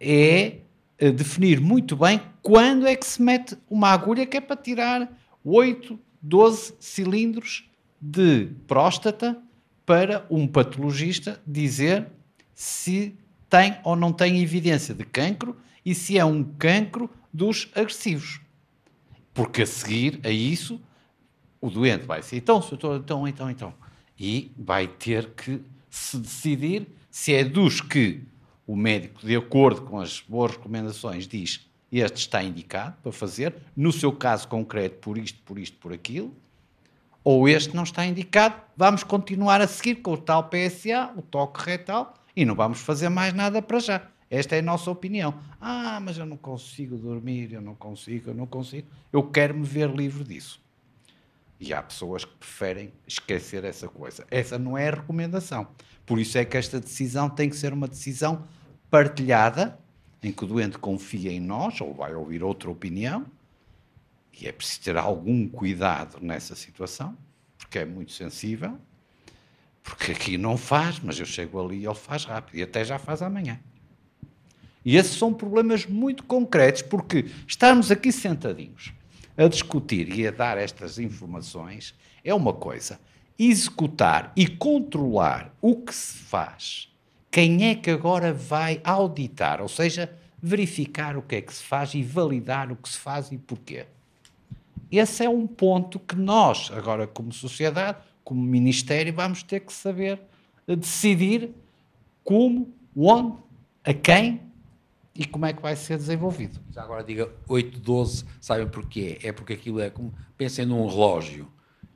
Speaker 16: é eh, definir muito bem quando é que se mete uma agulha que é para tirar 8, 12 cilindros de próstata para um patologista dizer se tem ou não tem evidência de cancro e se é um cancro dos agressivos. Porque a seguir a isso, o doente vai ser, então, então, então, então, então. E vai ter que se decidir se é dos que o médico, de acordo com as boas recomendações, diz este está indicado para fazer, no seu caso concreto, por isto, por isto, por aquilo, ou este não está indicado, vamos continuar a seguir com o tal PSA, o toque retal, e não vamos fazer mais nada para já. Esta é a nossa opinião. Ah, mas eu não consigo dormir, eu não consigo, eu não consigo. Eu quero me ver livre disso. E há pessoas que preferem esquecer essa coisa. Essa não é a recomendação. Por isso é que esta decisão tem que ser uma decisão partilhada, em que o doente confia em nós, ou vai ouvir outra opinião, e é preciso ter algum cuidado nessa situação, porque é muito sensível, porque aqui não faz, mas eu chego ali e ele faz rápido, e até já faz amanhã. E esses são problemas muito concretos, porque estarmos aqui sentadinhos a discutir e a dar estas informações é uma coisa. Executar e controlar o que se faz, quem é que agora vai auditar, ou seja, verificar o que é que se faz e validar o que se faz e porquê. Esse é um ponto que nós, agora como sociedade, como Ministério, vamos ter que saber decidir como, onde, a quem e como é que vai ser desenvolvido.
Speaker 14: Já agora diga 8, 12, sabem porquê? É porque aquilo é como, pensem num relógio,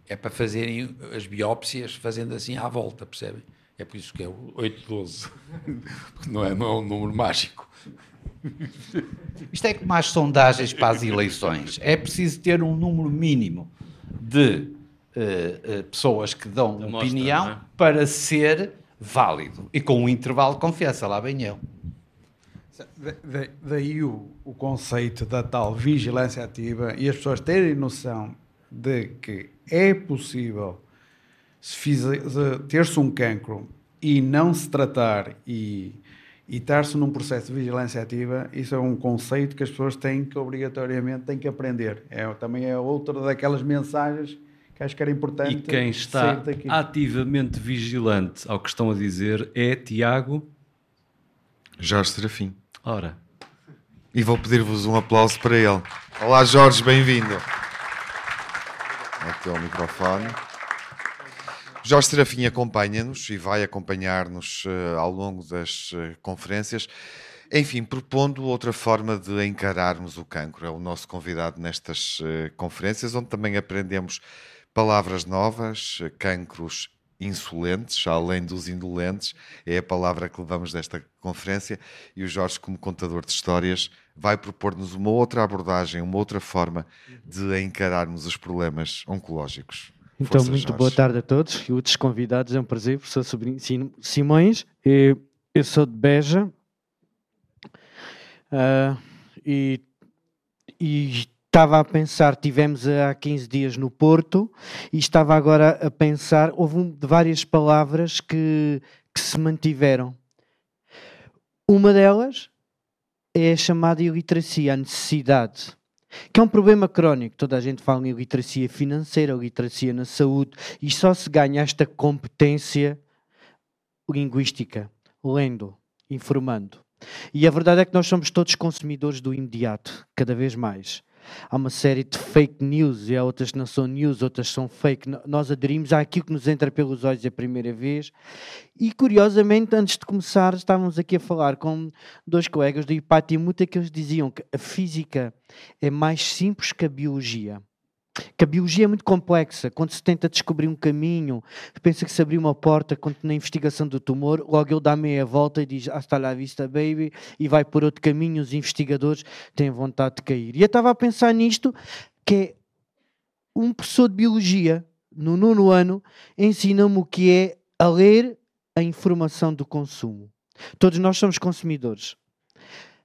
Speaker 14: é para fazerem as biópsias fazendo assim à volta, percebem? É por isso que é o 8, 12, não é, não é um número mágico.
Speaker 16: Isto é como as sondagens para as eleições. É preciso ter um número mínimo de uh, uh, pessoas que dão Demonstra, opinião é? para ser válido. E com um intervalo de confiança, lá bem eu.
Speaker 15: daí o, o conceito da tal vigilância ativa e as pessoas terem noção de que é possível ter-se um cancro e não se tratar e, e estar-se num processo de vigilância ativa, isso é um conceito que as pessoas têm que obrigatoriamente têm que aprender. É, também é outra daquelas mensagens que acho que era importante.
Speaker 3: E quem está ativamente vigilante ao que estão a dizer é Tiago
Speaker 2: Jorge Serafim.
Speaker 3: Ora.
Speaker 2: E vou pedir-vos um aplauso para ele. Olá, Jorge, bem-vindo. Aqui ao microfone. Jorge Serafim acompanha-nos e vai acompanhar-nos uh, ao longo das uh, conferências. Enfim, propondo outra forma de encararmos o cancro. É o nosso convidado nestas uh, conferências, onde também aprendemos palavras novas, cancros insolentes, além dos indolentes, é a palavra que levamos desta conferência. E o Jorge, como contador de histórias, vai propor-nos uma outra abordagem, uma outra forma de encararmos os problemas oncológicos.
Speaker 18: Então, Força, muito Jorge. boa tarde a todos e outros convidados. É um prazer, professor Sobrinho Simões. Eu sou de Beja uh, e, estava a pensar, tivemos há 15 dias no Porto e estava agora a pensar, houve várias palavras que, que se mantiveram. Uma delas é a chamada iliteracia, a necessidade, que é um problema crónico. Toda a gente fala em iliteracia financeira, iliteracia na saúde, e só se ganha esta competência linguística, lendo, informando. E a verdade é que nós somos todos consumidores do imediato, cada vez mais há uma série de fake news e há outras que não são news, outras são fake. Nós aderimos àquilo que nos entra pelos olhos a primeira vez. E curiosamente, antes de começar, estávamos aqui a falar com dois colegas do Muta que eles diziam que a física é mais simples que a biologia. Que a biologia é muito complexa. Quando se tenta descobrir um caminho, pensa que se abriu uma porta quando na investigação do tumor, logo ele dá meia volta e diz hasta la vista, baby, e vai por outro caminho. Os investigadores têm vontade de cair. E eu estava a pensar nisto, que é um professor de biologia, no nono ano, ensina-me o que é a ler a informação do consumo. Todos nós somos consumidores.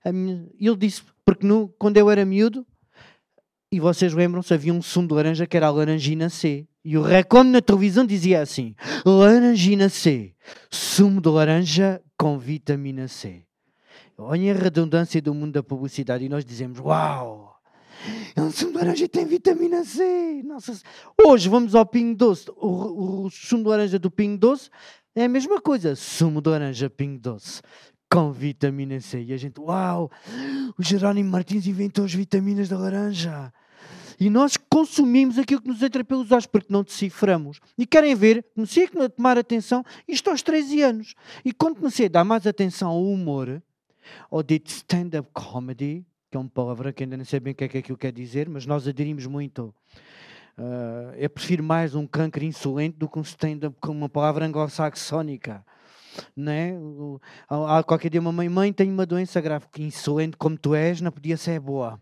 Speaker 18: Ele disse, porque no, quando eu era miúdo, e vocês lembram-se, havia um sumo de laranja que era a laranjina C. E o reclame na televisão dizia assim: laranjina C, sumo de laranja com vitamina C. Olhem a redundância do mundo da publicidade e nós dizemos: Uau! É um sumo de laranja tem vitamina C. Nossa, hoje vamos ao Pingo Doce. O, o, o sumo de laranja do Pingo Doce é a mesma coisa. Sumo de laranja Pingo Doce com vitamina C. E a gente, uau, o Jerónimo Martins inventou as vitaminas da laranja. E nós consumimos aquilo que nos entra pelos olhos, porque não deciframos. E querem ver, comecei a tomar atenção, isto aos 13 anos. E quando comecei a dar mais atenção ao humor, ou de stand-up comedy, que é uma palavra que ainda não sei bem o que é que aquilo quer dizer, mas nós aderimos muito. Uh, eu prefiro mais um cancro insolente do que um stand-up com uma palavra anglo-saxónica. Né? Há qualquer dia uma mãe, mãe, uma doença grave, que insolente como tu és, não podia ser boa.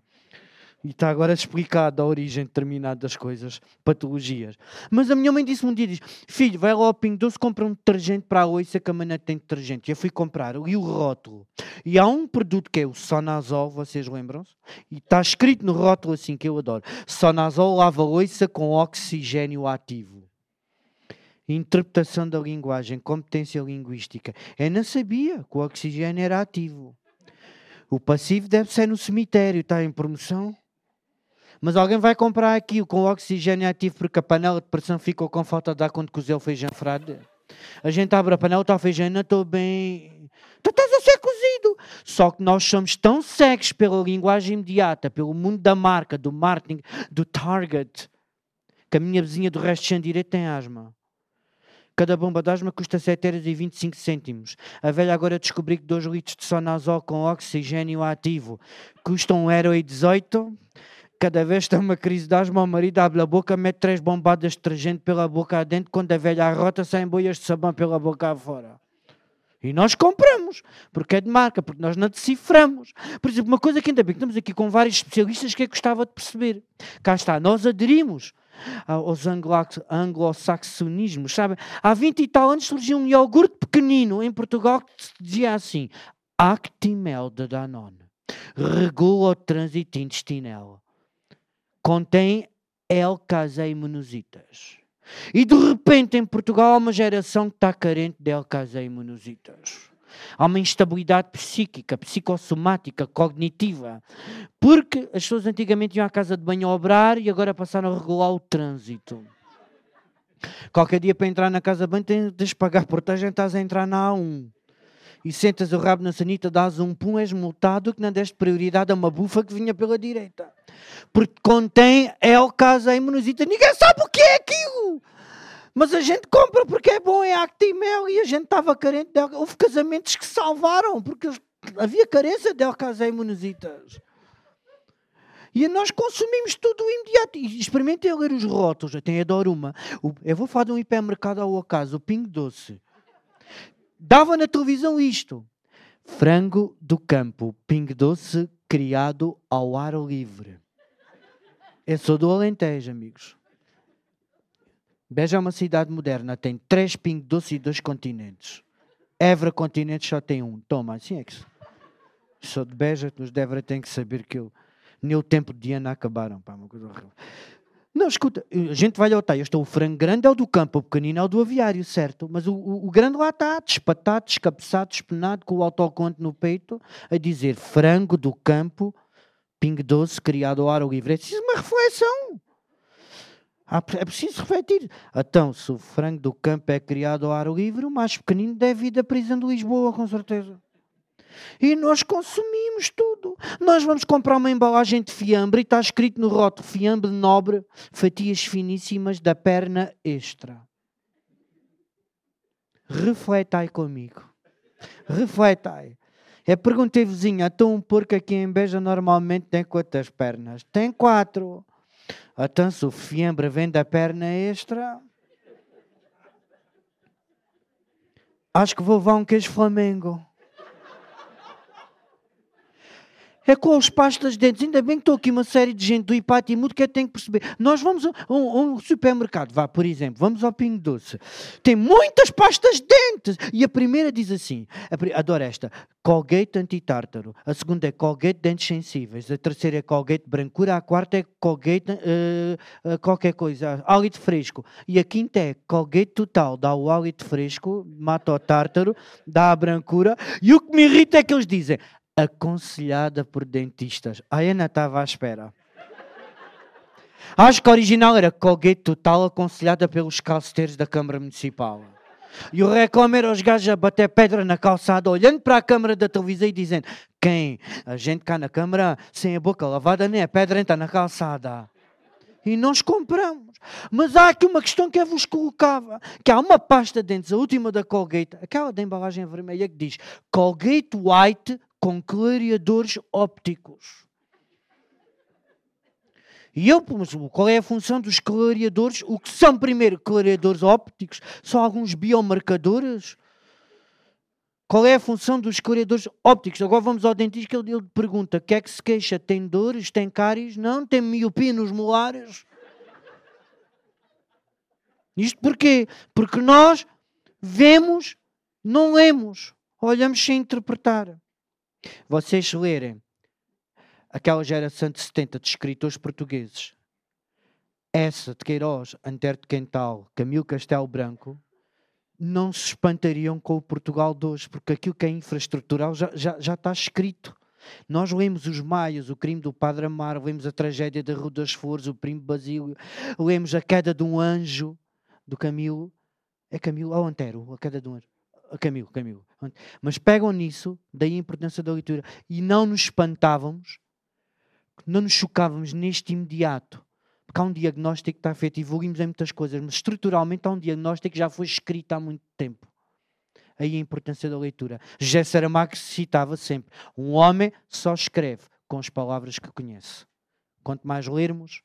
Speaker 18: E está agora explicado a origem determinada das coisas, patologias. Mas a minha mãe disse-me um dia: diz, Filho, vai lá ao Pingo Doce, compra um detergente para a oiça que a manhã tem detergente. E eu fui comprar, li o rótulo. E há um produto que é o Sonazol, vocês lembram-se? E está escrito no rótulo assim, que eu adoro: Sonazol lava oiça com oxigênio ativo. Interpretação da linguagem, competência linguística. Eu não sabia que o oxigênio era ativo. O passivo deve ser no cemitério, está em promoção. Mas alguém vai comprar aquilo com oxigênio ativo porque a panela de pressão ficou com falta de ar quando cozeu o feijão frade. A gente abre a panela, está feijão, não estou bem. Tu estás a ser cozido. Só que nós somos tão cegos pela linguagem imediata, pelo mundo da marca, do marketing, do target, que a minha vizinha do resto de direito tem asma. Cada bomba de asma custa 7,25 cêntimos. A velha agora descobriu que 2 litros de sonazol com oxigênio ativo custam 1,18€. Cada vez que tem uma crise de asma, o marido abre a boca, mete três bombadas de detergente pela boca adentro, quando a velha arrota, saem boias de sabão pela boca afora. E nós compramos, porque é de marca, porque nós não deciframos. Por exemplo, uma coisa que ainda bem que estamos aqui com vários especialistas que eu gostava de perceber. Cá está, nós aderimos aos anglo-saxonismos, sabe? Há 20 e tal anos surgiu um iogurte pequenino em Portugal que dizia assim, Actimel de Danone, regula o trânsito intestinal contém L-caseimonositas. E de repente em Portugal há uma geração que está carente de L-caseimonositas. Há uma instabilidade psíquica, psicossomática, cognitiva. Porque as pessoas antigamente iam à casa de banho a obrar e agora passaram a regular o trânsito. Qualquer dia para entrar na casa de banho tens de pagar portagem, estás a entrar na A1 e sentas o rabo na sanita, dás um pum, és multado que não deste prioridade a uma bufa que vinha pela direita. Porque contém L-casa imunizita. Ninguém sabe o que é aquilo. Mas a gente compra porque é bom, é Actimel e a gente estava carente. De... Houve casamentos que salvaram porque havia carência de L-casa imunositas. E nós consumimos tudo imediato. E experimentem ler os rótulos. Eu tenho adoro uma. Eu vou falar de um hipermercado ao acaso, o Pingo Doce dava na televisão isto: frango do campo, pingue doce, criado ao ar livre. Eu sou do Alentejo, amigos. Beja é uma cidade moderna, tem três pingue doce e dois continentes. Évora continente só tem um. Toma, assim é que sou de Beja, os de Évora têm que saber que eu, nem o tempo de Ana acabaram. Pá, uma coisa horrível. Não, escuta, a gente vai ao talho. O frango grande é o do campo, o pequenino é o do aviário, certo? Mas o, o, o grande lá está, despatado, descabeçado, espenado, com o autoconto no peito, a dizer frango do campo, pingue doce, criado ao ar livre. É preciso uma reflexão. É preciso refletir. Então, se o frango do campo é criado ao ar livre, o mais pequenino deve ir da prisão de Lisboa, com certeza. E nós consumimos tudo. Nós vamos comprar uma embalagem de fiambre e está escrito no rótulo fiambre nobre, fatias finíssimas da perna extra. Refletai comigo. Refletai. Eu perguntei, vizinha, então um porco aqui em Beja normalmente tem quantas pernas? Tem quatro. Então, se o fiambre vem da perna extra, acho que vou levar um queijo Flamengo. É com as pastas de dentes. Ainda bem que estou aqui uma série de gente do IPAT e muito que tem que perceber. Nós vamos a um, um, supermercado, vá, por exemplo, vamos ao Pingo Doce. Tem muitas pastas de dentes. E a primeira diz assim, adoro esta, Colgate antitártaro. A segunda é Colgate dentes sensíveis. A terceira é Colgate brancura. A quarta é Colgate uh, uh, qualquer coisa, hálito fresco. E a quinta é Colgate total. Dá o hálito fresco, mata o tártaro, dá a brancura. E o que me irrita é que eles dizem aconselhada por dentistas. A Ana estava à espera. Acho que a original era Colgate Total, aconselhada pelos calceteiros da Câmara Municipal. E o reclame era os gajos a bater pedra na calçada, olhando para a câmara da televisão e dizendo: Quem? A gente cá na câmara, sem a boca lavada, nem a pedra entra na calçada. E nós compramos. Mas há aqui uma questão que eu vos colocava: que há uma pasta de dentes, a última da Colgate, aquela da embalagem vermelha, que diz Colgate White com clareadores ópticos. E eu, qual é a função dos clareadores? O que são, primeiro, clareadores ópticos? São alguns biomarcadores? Qual é a função dos clareadores ópticos? Agora vamos ao dentista ele, ele pergunta: que é que se queixa? Tem dores? Tem cáries? Não? Tem miopia nos molares? Isto porquê? Porque nós vemos, não lemos, olhamos sem interpretar. Vocês lerem aquela geração de 70 de escritores portugueses, essa de Queiroz, Antero de Quental, Camilo Castelo Branco, não se espantariam com o Portugal de hoje, porque aquilo que é infraestrutural já, já, já está escrito. Nós lemos os Maias, o crime do Padre Amaro, lemos a tragédia da Rua das Flores, o primo Basílio, lemos a queda de um anjo do Camilo. É Camilo ou Antero? A queda de um anjo. Camilo, Camilo. Mas pegam nisso, daí a importância da leitura, e não nos espantávamos, não nos chocávamos neste imediato. Porque há um diagnóstico que está feito, evoluímos em muitas coisas, mas estruturalmente há um diagnóstico que já foi escrito há muito tempo. Aí a importância da leitura. José Saramago citava sempre: um homem só escreve com as palavras que conhece. Quanto mais lermos,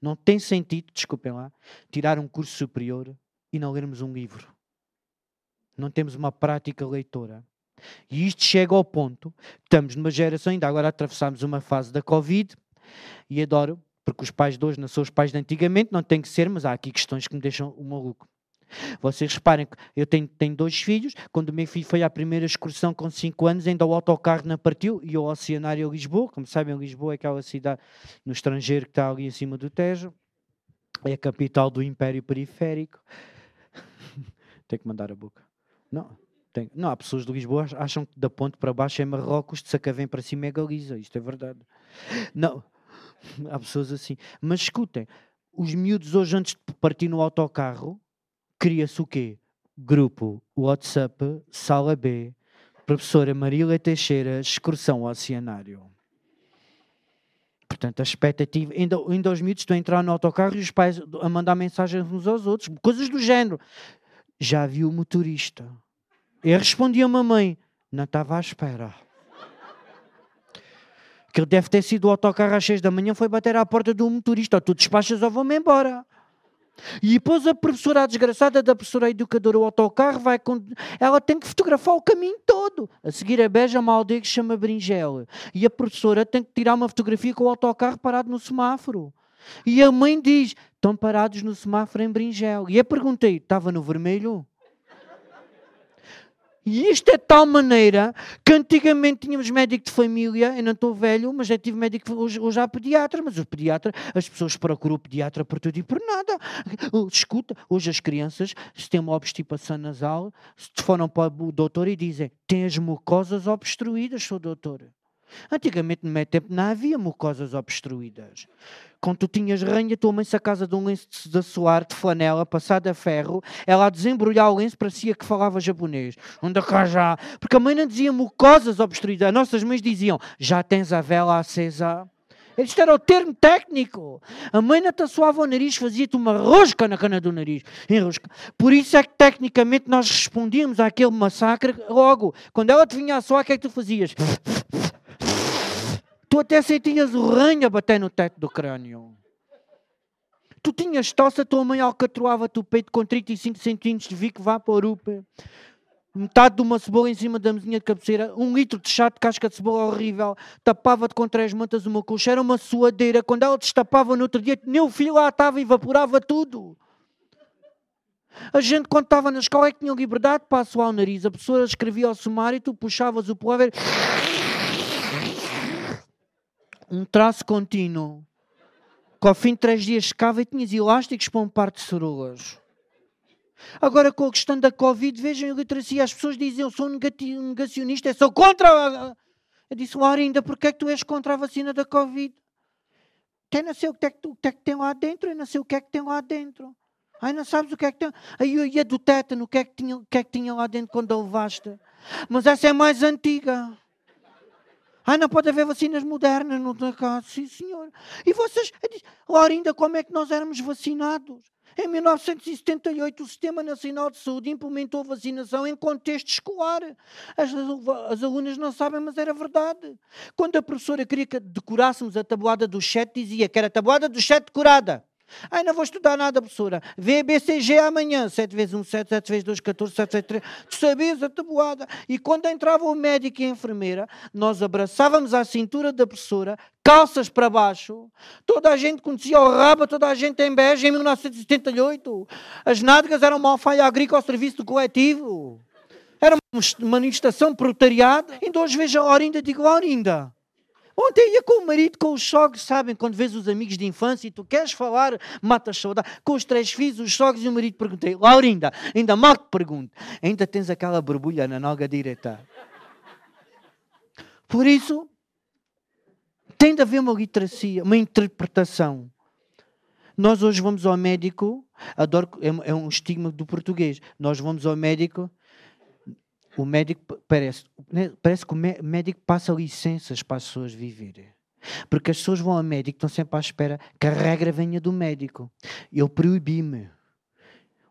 Speaker 18: não tem sentido, desculpem lá, tirar um curso superior e não lermos um livro não temos uma prática leitora. E isto chega ao ponto, estamos numa geração, ainda agora atravessamos uma fase da Covid, e adoro, porque os pais de hoje não são os pais de antigamente, não tem que ser, mas há aqui questões que me deixam o maluco. Vocês reparem que eu tenho, tenho dois filhos, quando o meu filho foi à primeira excursão com 5 anos, ainda o autocarro não partiu, e o Oceanário a Lisboa, como sabem, Lisboa é aquela cidade no estrangeiro que está ali acima do Tejo, é a capital do Império Periférico. Tenho que mandar a boca. Não, tem, não, há pessoas de Lisboa acham que da ponte para baixo é Marrocos, de Sacavém para cima é Galiza. Isto é verdade. Não, há pessoas assim. Mas escutem, os miúdos hoje, antes de partir no autocarro, cria-se o quê? Grupo WhatsApp, Sala B, professora Marília Teixeira, excursão oceanário. Portanto, a expectativa. Ainda, ainda os miúdos estão a entrar no autocarro e os pais a mandar mensagens uns aos outros, coisas do género já viu o motorista. Eu respondi a mamãe, não estava à espera. Que deve ter sido o autocarro às seis da manhã, foi bater à porta do motorista, ou tu despachas ou vou-me embora. E depois a professora, a desgraçada da professora educadora, o autocarro, vai com... ela tem que fotografar o caminho todo. A seguir a Beja, uma aldeia que se chama Bringel. E a professora tem que tirar uma fotografia com o autocarro parado no semáforo. E a mãe diz: estão parados no semáforo em Bringel. E eu perguntei: estava no vermelho? E isto é de tal maneira que antigamente tínhamos médico de família, eu não estou velho, mas já tive médico, hoje, hoje há pediatra, mas o pediatra, as pessoas procuram o pediatra por tudo e por nada. Escuta, hoje as crianças, se têm uma obstipação nasal, se foram para o doutor e dizem, tem as mucosas obstruídas, sou doutor. Antigamente, no meu tempo, não havia mucosas obstruídas. Quando tu tinhas ranha, tua mãe casa de um lenço de assoar de flanela, passado a ferro, ela a desembrulhar o lenço, parecia que falava japonês. Onde cá já? Porque a mãe não dizia mucosas obstruídas. As nossas mães diziam, já tens a vela acesa? Isto era o termo técnico. A mãe não assoava o nariz, fazia-te uma rosca na cana do nariz. Por isso é que, tecnicamente, nós respondíamos àquele massacre logo. Quando ela te vinha a soar, o que é que tu fazias? Tu até sentias o ranho a bater no teto do crânio. Tu tinhas tosse, a tua mãe alcatroava-te o peito com 35 centímetros de Vic Vaporub. Metade de uma cebola em cima da mesinha de cabeceira, um litro de chá de casca de cebola horrível, tapava-te com três mantas uma colcha, era uma suadeira. Quando ela destapava no outro dia, nem o filho lá estava e evaporava tudo. A gente, quando estava na escola, é que tinha liberdade para assoar o nariz. A professora escrevia ao sumário e tu puxavas o pullover. Um traço contínuo. Que ao fim de três dias secava e tinhas elásticos para um par de cerulas. Agora, com a questão da Covid, vejam a literacia. As pessoas dizem eu sou negacionista, eu sou contra. Eu disse, Laurinda, porquê é que tu és contra a vacina da Covid? Eu não sei o que é que, o que, é que tem lá dentro, eu não sei o que é que tem lá dentro. Ai, não sabes o que é que tem. Aí eu ia do tétano, o que, é que tinha, o que é que tinha lá dentro quando a levaste? Mas essa é mais antiga. Ai, não pode haver vacinas modernas no caso. Sim, senhor. E vocês, Laurinda, como é que nós éramos vacinados? Em 1978, o Sistema Nacional de Saúde implementou vacinação em contexto escolar. As, as, alunas não sabem, mas era verdade. Quando a professora queria que decorássemos a tabuada do chat, dizia que era a tabuada do chat decorada. Ai, não vou estudar nada, professora. Vê BCG amanhã. 7 vezes 1, 7, 7 vezes 2, 14, 7 vezes 3. Tu sabias a tabuada. E quando entrava o médico e a enfermeira, nós abraçávamos a cintura da professora, calças para baixo. Toda a gente conhecia o rabo, toda a gente em Beja em 1978. As nádegas eram uma alfaia agrícola ao serviço do coletivo. Era uma manifestação proletariada. Então hoje vejo a Laurinda e digo, Laurinda, Ontem ia com o marido, com os sogros, sabem? Quando vês os amigos de infância e tu queres falar, matas saudade. Com os três filhos, os sogros e o marido, perguntei: Laurinda, ainda mal te pergunto, ainda tens aquela borbulha na nalga direita? Por isso, tem de haver uma literacia, uma interpretação. Nós hoje vamos ao médico, adoro, é, é um estigma do português. Nós vamos ao médico o médico parece, né, parece que o médico passa licenças para as pessoas viverem. Porque as pessoas vão ao médico, estão sempre à espera que a regra venha do médico. Eu proibi-me.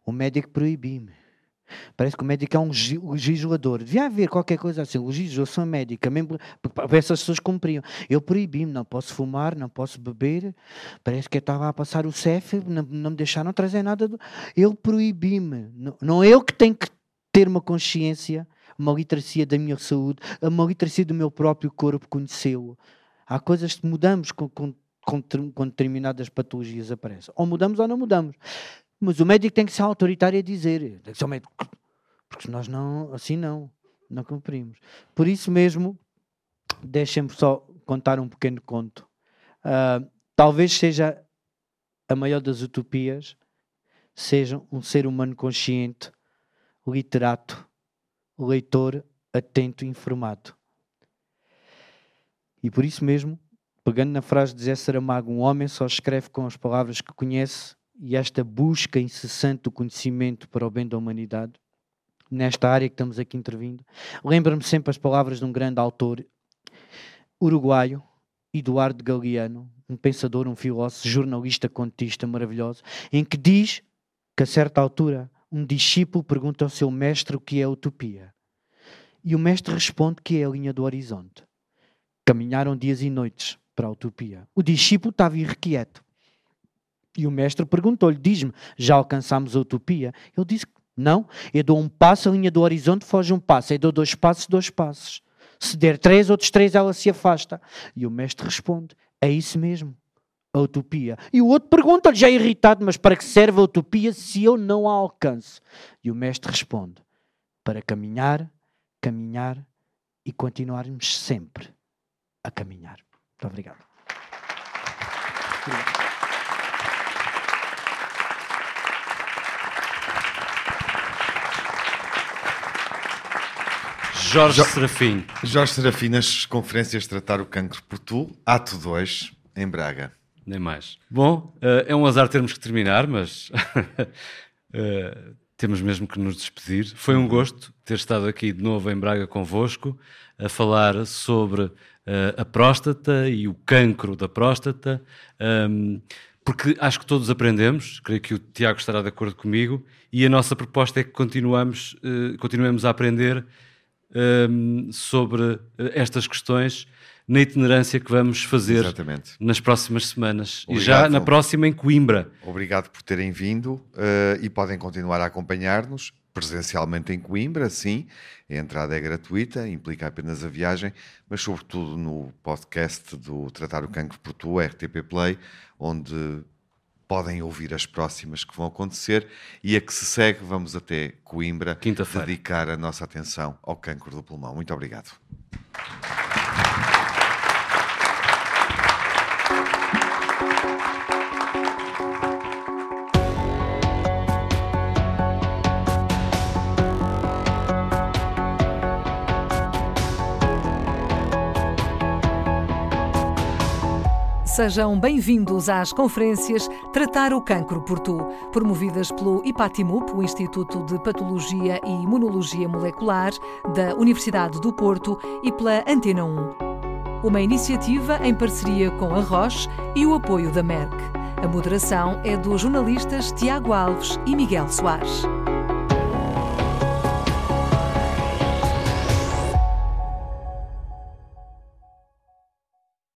Speaker 18: O médico proibi-me. Parece que o médico é um legislador. Devia haver qualquer coisa assim. Legislação médica, mesmo essas pessoas cumpriam. Eu proibi-me, não posso fumar, não posso beber. Parece que eu estava a passar o CEF, não, não me deixaram trazer nada. Do... Eu proibi-me. Não, não eu que tenho que ter uma consciência, uma literacia da minha saúde, uma literacia do meu próprio corpo, conhecê-lo. Há coisas que mudamos com, com, com, com determinadas patologias aparecem. Ou mudamos ou não mudamos. Mas o médico tem que ser autoritário a dizer. Tem que ser o médico. Porque nós não, assim não, não cumprimos. Por isso mesmo, deixem-me só contar um pequeno conto. Uh, talvez seja a maior das utopias, seja um ser humano consciente literato, leitor, atento e informado. E por isso mesmo, pegando na frase de Zé Saramago, um homem só escreve com as palavras que conhece e esta busca incessante do conhecimento para o bem da humanidade, nesta área que estamos aqui intervindo, lembra-me sempre as palavras de um grande autor uruguaio, Eduardo Galeano, um pensador, um filósofo, jornalista, contista maravilhoso, em que diz que a certa altura um discípulo pergunta ao seu mestre o que é utopia. E o mestre responde que é a linha do horizonte. Caminharam dias e noites para a utopia. O discípulo estava irrequieto. E o mestre perguntou-lhe: Diz-me, já alcançamos a utopia? Ele disse: Não, eu dou um passo, a linha do horizonte foge um passo. Eu dou dois passos, dois passos. Se der três, outros três, ela se afasta. E o mestre responde: É isso mesmo a utopia. E o outro pergunta-lhe, já irritado, mas para que serve a utopia se eu não a alcanço? E o mestre responde: para caminhar, caminhar e continuarmos sempre a caminhar. Muito obrigado. obrigado.
Speaker 3: Jorge Serafim.
Speaker 2: Jorge Serafim, nas conferências Tratar o Cancro por Tu, ato 2, em Braga
Speaker 3: nem mais. Bom, uh, é um azar termos que terminar, mas uh, temos mesmo que nos despedir. Foi um gosto ter estado aqui de novo em Braga convosco a falar sobre uh, a próstata e o cancro da próstata, um, porque acho que todos aprendemos, creio que o Tiago estará de acordo comigo, e a nossa proposta é que continuamos, continuemos a aprender um, sobre estas questões na itinerância que vamos fazer
Speaker 2: Exatamente.
Speaker 3: nas próximas semanas.
Speaker 2: Obrigado.
Speaker 3: E já na próxima em Coimbra.
Speaker 2: Obrigado por terem vindo uh, e podem continuar a acompanhar-nos presencialmente em Coimbra, sim. A entrada é gratuita, implica apenas a viagem, mas sobretudo no podcast do Tratar o Cancro por Tu, RTP Play, onde podem ouvir as próximas que vão acontecer e a que se segue vamos até Coimbra dedicar a nossa atenção ao cancro do pulmão. Muito obrigado.
Speaker 1: Sejam bem-vindos às conferências Tratar o Cancro por Tu, promovidas pelo IPATIMUP, o Instituto de Patologia e Imunologia Molecular da Universidade do Porto, e pela Antena 1. Uma iniciativa em parceria com a Roche e o apoio da Merck. A moderação é dos jornalistas Tiago Alves e Miguel Soares.